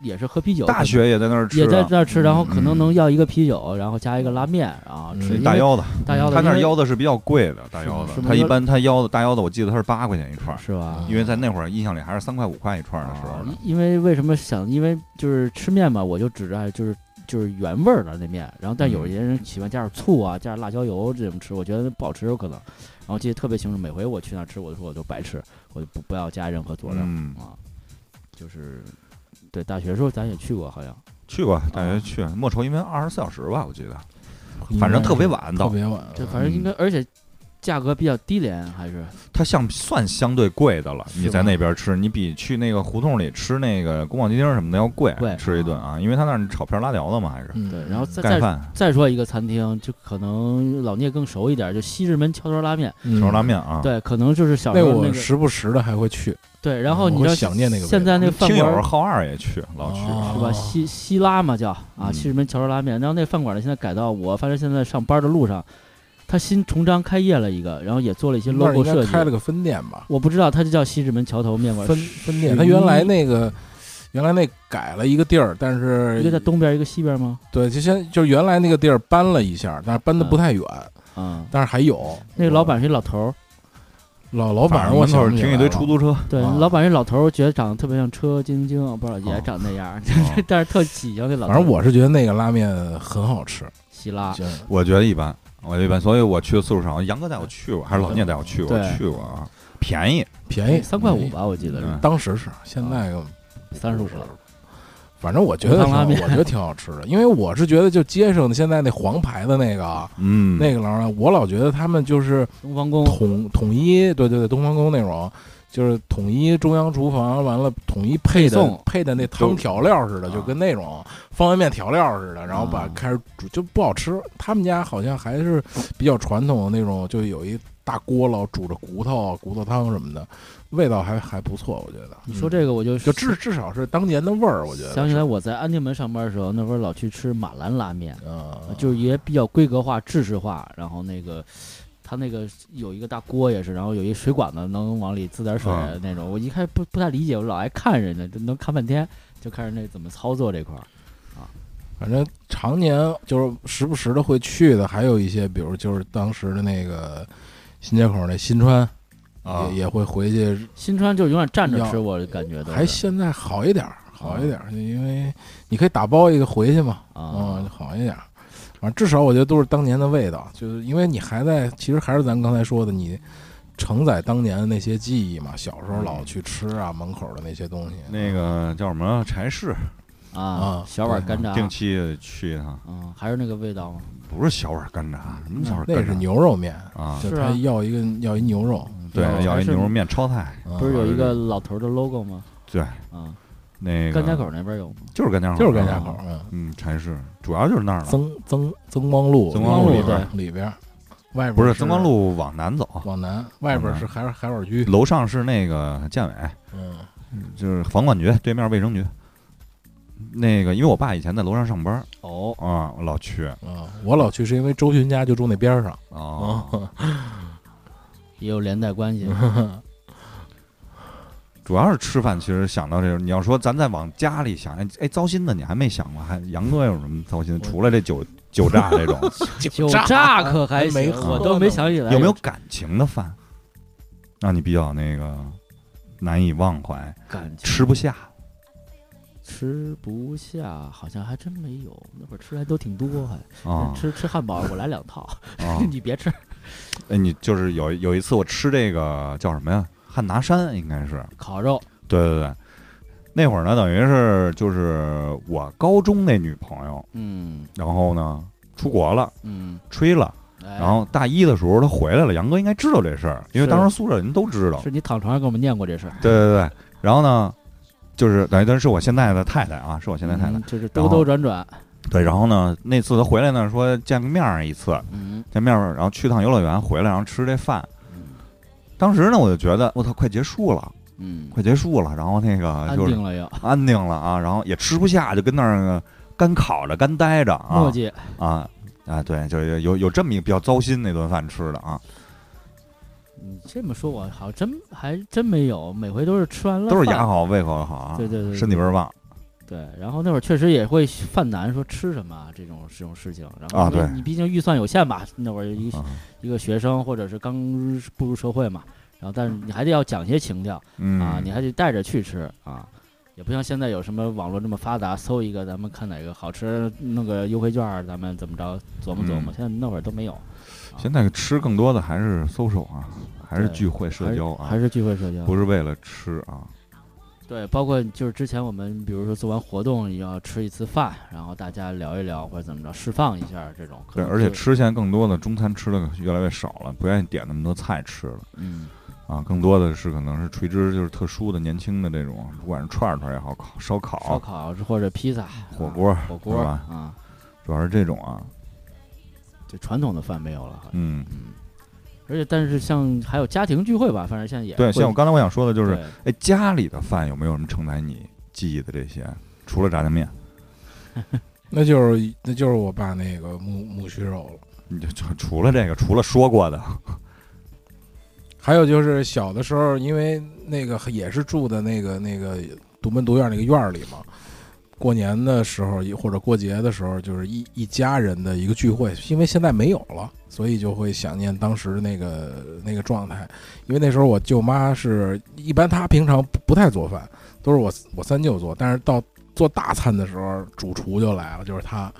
也是喝啤酒，大学也在那儿吃，也在那儿吃，然后可能能要一个啤酒，然后加一个拉面啊，吃大腰子，大腰子，他那腰子是比较贵的，大腰子，他一般他腰子大腰子，我记得他是八块钱一串，是吧？因为在那会儿印象里还是三块五块一串的时候。因为为什么想？因为就是吃面嘛，我就指着就是就是原味儿的那面，然后但有些人喜欢加点醋啊，加点辣椒油这种吃，我觉得不好吃有可能。然后记得特别清楚，每回我去那儿吃，我就说我就白吃，我就不不要加任何佐料啊，就是。对，大学时候咱也去过，好像去过。大学去莫愁，因为二十四小时吧，我记得，反正特别晚，特别晚。这反正应该，而且价格比较低廉，还是它像算相对贵的了。你在那边吃，你比去那个胡同里吃那个宫保鸡丁什么的要贵，吃一顿啊，因为他那炒片拉条子嘛，还是对。然后再再再说一个餐厅，就可能老聂更熟一点，就西直门桥头拉面。桥头拉面啊，对，可能就是小时候那个时不时的还会去。对，然后你要想念那个，现在那个饭馆号二也去，老去是吧？西西拉嘛叫啊，西直门桥头拉面。然后那饭馆呢，现在改到我反正现在上班的路上，他新重张开业了一个，然后也做了一些 logo 设计，开了个分店吧？我不知道，他就叫西直门桥头面馆分分店。他原来那个原来那改了一个地儿，但是一个在东边，一个西边吗？对，就先就原来那个地儿搬了一下，但是搬的不太远，嗯，但是还有那个老板是一老头儿。老老板，我操，停一堆出租车。对，老板是老头儿，觉得长得特别像车晶晶，不知道也长那样，但是特喜庆那老。反正我是觉得那个拉面很好吃，希拉。我觉得一般，我一般，所以我去的次数少。杨哥带我去过，还是老聂带我去过？去过啊，便宜，便宜，三块五吧，我记得是。当时是，现在三十五了。反正我觉得，我觉得挺好吃的，因为我是觉得，就街上的现在那黄牌的那个，嗯，那个老人，我老觉得他们就是东方宫统统一，对对对，东方宫那种，就是统一中央厨房，完了统一配的配的那汤调料似的，就跟那种方便面调料似的，然后把开始煮就不好吃。他们家好像还是比较传统的那种，就有一大锅老煮着骨头、骨头汤什么的。味道还还不错，我觉得。你说这个，我就就至至少是当年的味儿，我觉得。想起来我在安定门上班的时候，那会儿老去吃马兰拉面，就是也比较规格化、制式化。然后那个他那个有一个大锅也是，然后有一水管子能往里滋点水那种。我一开始不不太理解，我老爱看人家，就能看半天，就看人那怎么操作这块儿啊。反正常年就是时不时的会去的，还有一些，比如就是当时的那个新街口那新川。也也会回去，新川就永远站着吃，我感觉还现在好一点，好一点，因为你可以打包一个回去嘛，啊，好一点。反正至少我觉得都是当年的味道，就是因为你还在，其实还是咱刚才说的，你承载当年的那些记忆嘛，小时候老去吃啊，门口的那些东西。那个叫什么柴市啊，小碗干炸，定期去一趟。嗯，还是那个味道吗？不是小碗干炸，什么小碗？那是牛肉面啊，是他要一个要一牛肉。对，要一牛肉面超菜，不是有一个老头的 logo 吗？对，啊，那个甘家口那边有吗？就是甘家口，就是甘家口，嗯，柴市主要就是那儿了。增增增光路，增光路里边里边，外边不是增光路往南走，往南，外边是海海碗居，楼上是那个建委，嗯，就是房管局对面卫生局。那个，因为我爸以前在楼上上班，哦，啊，我老去，啊，我老去是因为周巡家就住那边上，哦。也有连带关系，主要是吃饭。其实想到这个，你要说咱再往家里想，哎，糟心的你还没想过，还杨哥有什么糟心？除了这酒酒炸这种，酒炸可还行，我都没想起来。有没有感情的饭，让你比较那个难以忘怀？感吃不下，吃不下，好像还真没有。那会儿吃还都挺多，还啊，吃吃汉堡，我来两套，你别吃。哎，你就是有有一次我吃这个叫什么呀？汉拿山应该是烤肉。对对对，那会儿呢，等于是就是我高中那女朋友，嗯，然后呢出国了，嗯，吹了，然后大一的时候她回来了，杨哥应该知道这事儿，因为当时宿舍人都知道。是你躺床上给我们念过这事儿。对对对，然后呢，就是等于等于是我现在的太太啊，是我现在太太，就是兜兜转转。对，然后呢，那次他回来呢，说见个面儿一次，见面儿，然后去趟游乐园，回来然后吃这饭。当时呢，我就觉得我操，快结束了，嗯，快结束了。然后那个安定了又安定了啊，然后也吃不下，就跟那儿干烤着，干待着啊。啊啊，对，就有有这么一个比较糟心那顿饭吃的啊。你这么说，我好像真还真没有，每回都是吃完了都是牙好胃口好啊，对对对，身体倍儿棒。对，然后那会儿确实也会犯难，说吃什么这种这种事情。然后啊，对，你毕竟预算有限吧，那会儿一一个学生或者是刚步入社会嘛，然后但是你还得要讲些情调啊，你还得带着去吃啊，也不像现在有什么网络这么发达，搜一个咱们看哪个好吃，弄个优惠券，咱们怎么着琢磨琢磨。现在那会儿都没有。现在吃更多的还是搜手啊，还是聚会社交啊，还是聚会社交，不是为了吃啊。对，包括就是之前我们比如说做完活动要吃一次饭，然后大家聊一聊或者怎么着，释放一下这种。对，而且吃现在更多的中餐吃的越来越少了，不愿意点那么多菜吃了。嗯，啊，更多的是可能是垂直就是特殊的年轻的这种，不管是串串也好，烤烧烤、烧烤或者披萨、火锅、火锅啊，主要是这种啊。这传统的饭没有了。嗯嗯。而且，但是像还有家庭聚会吧，反正现在也对。像我刚才我想说的就是，哎，家里的饭有没有什么承载你记忆的这些？除了炸酱面，那就是那就是我爸那个木木须肉了。你就除了这个，除了说过的，还有就是小的时候，因为那个也是住的那个那个独门独院那个院里嘛。过年的时候，或者过节的时候，就是一一家人的一个聚会。因为现在没有了，所以就会想念当时那个那个状态。因为那时候我舅妈是一般，她平常不太做饭，都是我我三舅做。但是到做大餐的时候，主厨就来了，就是她。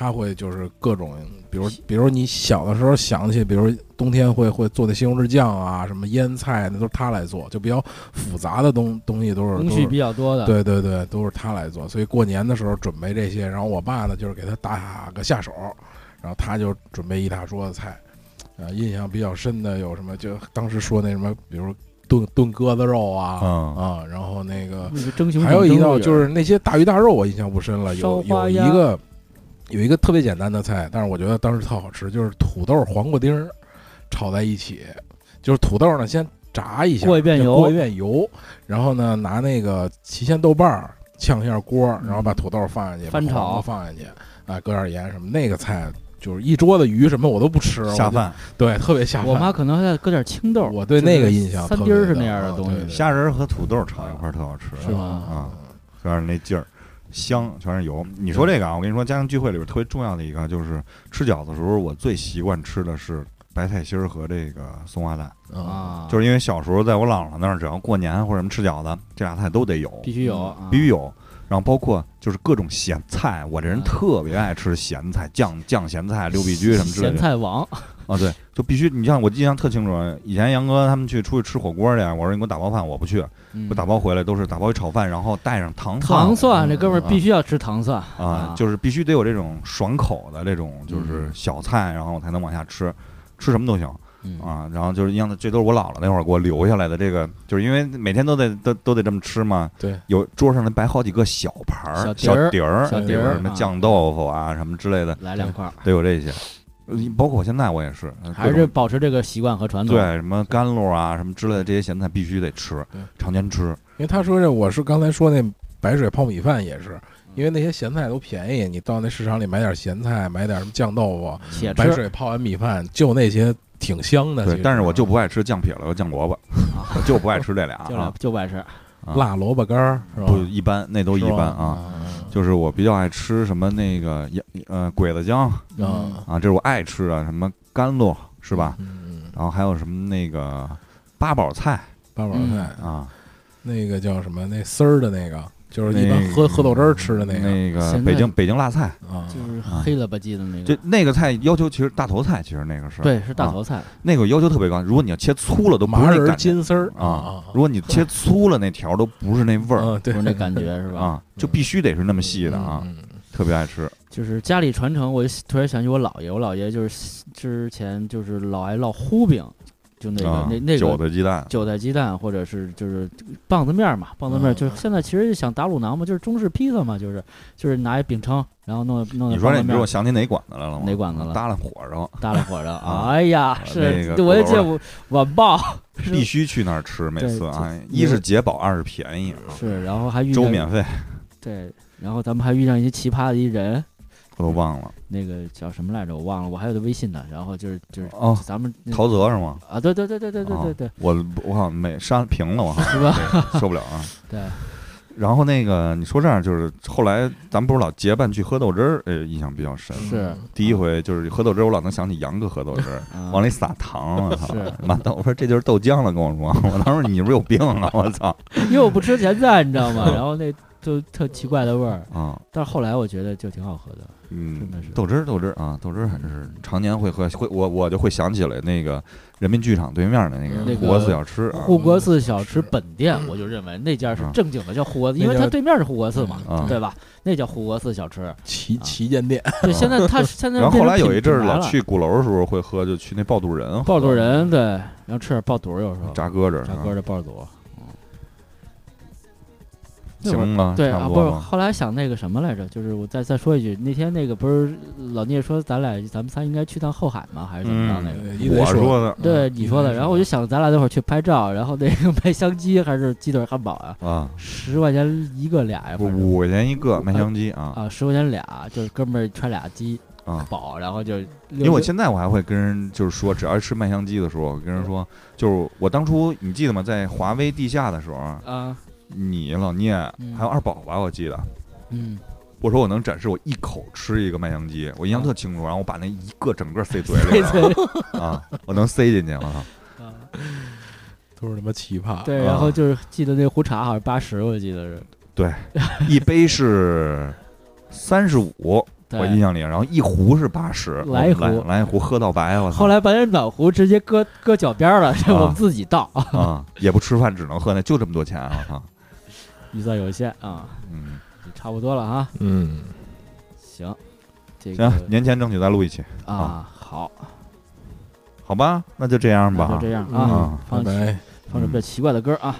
他会就是各种，比如比如你小的时候想起，比如冬天会会做的西红柿酱啊，什么腌菜，那都是他来做，就比较复杂的东东西都是工序比较多的，对对对，都是他来做。所以过年的时候准备这些，然后我爸呢就是给他打个下手，然后他就准备一大桌子菜。啊，印象比较深的有什么？就当时说那什么，比如炖炖鸽子肉啊啊，然后那个还有一道就是那些大鱼大肉，我印象不深了。有有一个有一个特别简单的菜，但是我觉得当时特好吃，就是土豆黄瓜丁儿炒在一起。就是土豆呢，先炸一下，过一遍油，过一遍油，然后呢拿那个郫县豆瓣儿炝一下锅，然后把土豆放下去，翻炒放下去，啊，搁点盐什么，那个菜。就是一桌子鱼什么我都不吃，下饭，对，特别下饭。我妈可能还搁点青豆，我对那个印象。三丁是那样的东西，虾仁和土豆炒一块特好吃，是吗？啊，有点那劲儿，香，全是油。你说这个啊，我跟你说，家庭聚会里边特别重要的一个就是吃饺子的时候，我最习惯吃的是白菜心儿和这个松花蛋啊，就是因为小时候在我姥姥那儿，只要过年或者什么吃饺子，这俩菜都得有，必须有，必须有。然后包括就是各种咸菜，我这人特别爱吃咸菜，酱酱咸菜、六必居什么之类的。咸菜王啊，对，就必须。你像我印象特清楚，以前杨哥他们去出去吃火锅去，我说你给我打包饭，我不去，我打包回来都是打包一炒饭，然后带上糖蒜。糖蒜，这哥们儿必须要吃糖蒜啊，就是必须得有这种爽口的这种就是小菜，然后我才能往下吃，吃什么都行。啊，然后就是一样的，这都是我姥姥那会儿给我留下来的。这个就是因为每天都得都都得这么吃嘛。对，有桌上能摆好几个小盘儿、小碟儿、小碟儿，什么酱豆腐啊什么之类的，来两块，得有这些。包括我现在我也是，还是保持这个习惯和传统。对，什么甘露啊什么之类的这些咸菜必须得吃，常年吃。因为他说这，我是刚才说那白水泡米饭也是，因为那些咸菜都便宜，你到那市场里买点咸菜，买点什么酱豆腐，白水泡完米饭就那些。挺香的，对，但是我就不爱吃酱撇了和酱萝卜，我就不爱吃这俩 啊，就不爱吃辣萝卜干儿，不一般，那都一般啊。就是我比较爱吃什么那个呃鬼子姜啊，这是我爱吃的，什么甘露是吧？然后还有什么那个八宝菜，八宝菜啊，那个叫什么那丝儿的那个。就是一般喝喝豆汁儿吃的那个，那个北京北京辣菜啊，就是黑了吧唧的那个。这那个菜要求其实大头菜，其实那个是对，是大头菜。那个要求特别高，如果你要切粗了，都麻仁金丝儿啊。如果你切粗了，那条都不是那味儿，不是那感觉是吧？啊，就必须得是那么细的啊，特别爱吃。就是家里传承，我就突然想起我姥爷，我姥爷就是之前就是老爱烙糊饼。就那个那那个韭菜鸡蛋，韭菜鸡蛋，或者是就是棒子面嘛，棒子面就是现在其实想打卤囊嘛，就是中式披萨嘛，就是就是拿一饼铛，然后弄弄。你说那，你我想起哪馆子来了吗？哪馆子了？搭了火烧，搭了火烧。哎呀，是，我也见过晚报，必须去那儿吃，每次啊，一是解饱，二是便宜。是，然后还遇粥免费。对，然后咱们还遇上一些奇葩的一人。我都忘了那个叫什么来着，我忘了。我还有他微信呢。然后就是就是哦，咱们陶泽是吗？啊，对对对对对对对对。我我好像没删屏了，我好像？受不了啊。对。然后那个你说这样，就是后来咱们不是老结伴去喝豆汁儿，呃，印象比较深。是。第一回就是喝豆汁儿，我老能想起杨哥喝豆汁儿，往里撒糖。是。妈的，我说这就是豆浆了，跟我说。我当时你是不是有病啊？我操！因为我不吃咸菜，你知道吗？然后那就特奇怪的味儿。啊。但是后来我觉得就挺好喝的。嗯，真的是。豆汁儿，豆汁儿啊，豆汁儿还是常年会喝，会我我就会想起来那个人民剧场对面的那个护国寺小吃，护国寺小吃本店，我就认为那家是正经的叫护国寺，因为它对面是护国寺嘛，对吧？那叫护国寺小吃。旗旗舰店。对，现在 他现在然后后来有一阵儿老去鼓楼的时候会喝，就去那爆肚人，爆肚人对，然后吃点爆肚，有时候。炸鸽子，炸鸽子爆肚。行吗？对啊，不是。后来想那个什么来着？就是我再再说一句，那天那个不是老聂说咱俩咱们仨应该去趟后海吗？还是怎么着？那个我说的，对你说的。然后我就想咱俩那会儿去拍照，然后那个卖香鸡还是鸡腿汉堡啊？啊，十块钱一个俩呀？五块钱一个卖香鸡啊？啊，十块钱俩，就是哥们儿揣俩鸡啊，饱。然后就因为我现在我还会跟人就是说，只要吃麦香鸡的时候，我跟人说，就是我当初你记得吗？在华威地下的时候啊。你老聂还有二宝吧，我记得。嗯，我说我能展示我一口吃一个麦香鸡，我印象特清楚。然后我把那一个整个塞嘴里 啊，我能塞进去，我操！都是什么奇葩？对，然后就是记得那壶茶好像八十，我记得是。对，一杯是三十五，我印象里，然后一壶是八十，来一壶，来一壶喝到白。我后来把那暖壶直接搁搁脚边了，我们自己倒啊，也不吃饭，只能喝那，就这么多钱，我操！预算有限啊，嗯，差不多了啊，嗯，行，行，年前争取再录一期啊，好，好吧，那就这样吧，就这样啊，放首放首比较奇怪的歌啊。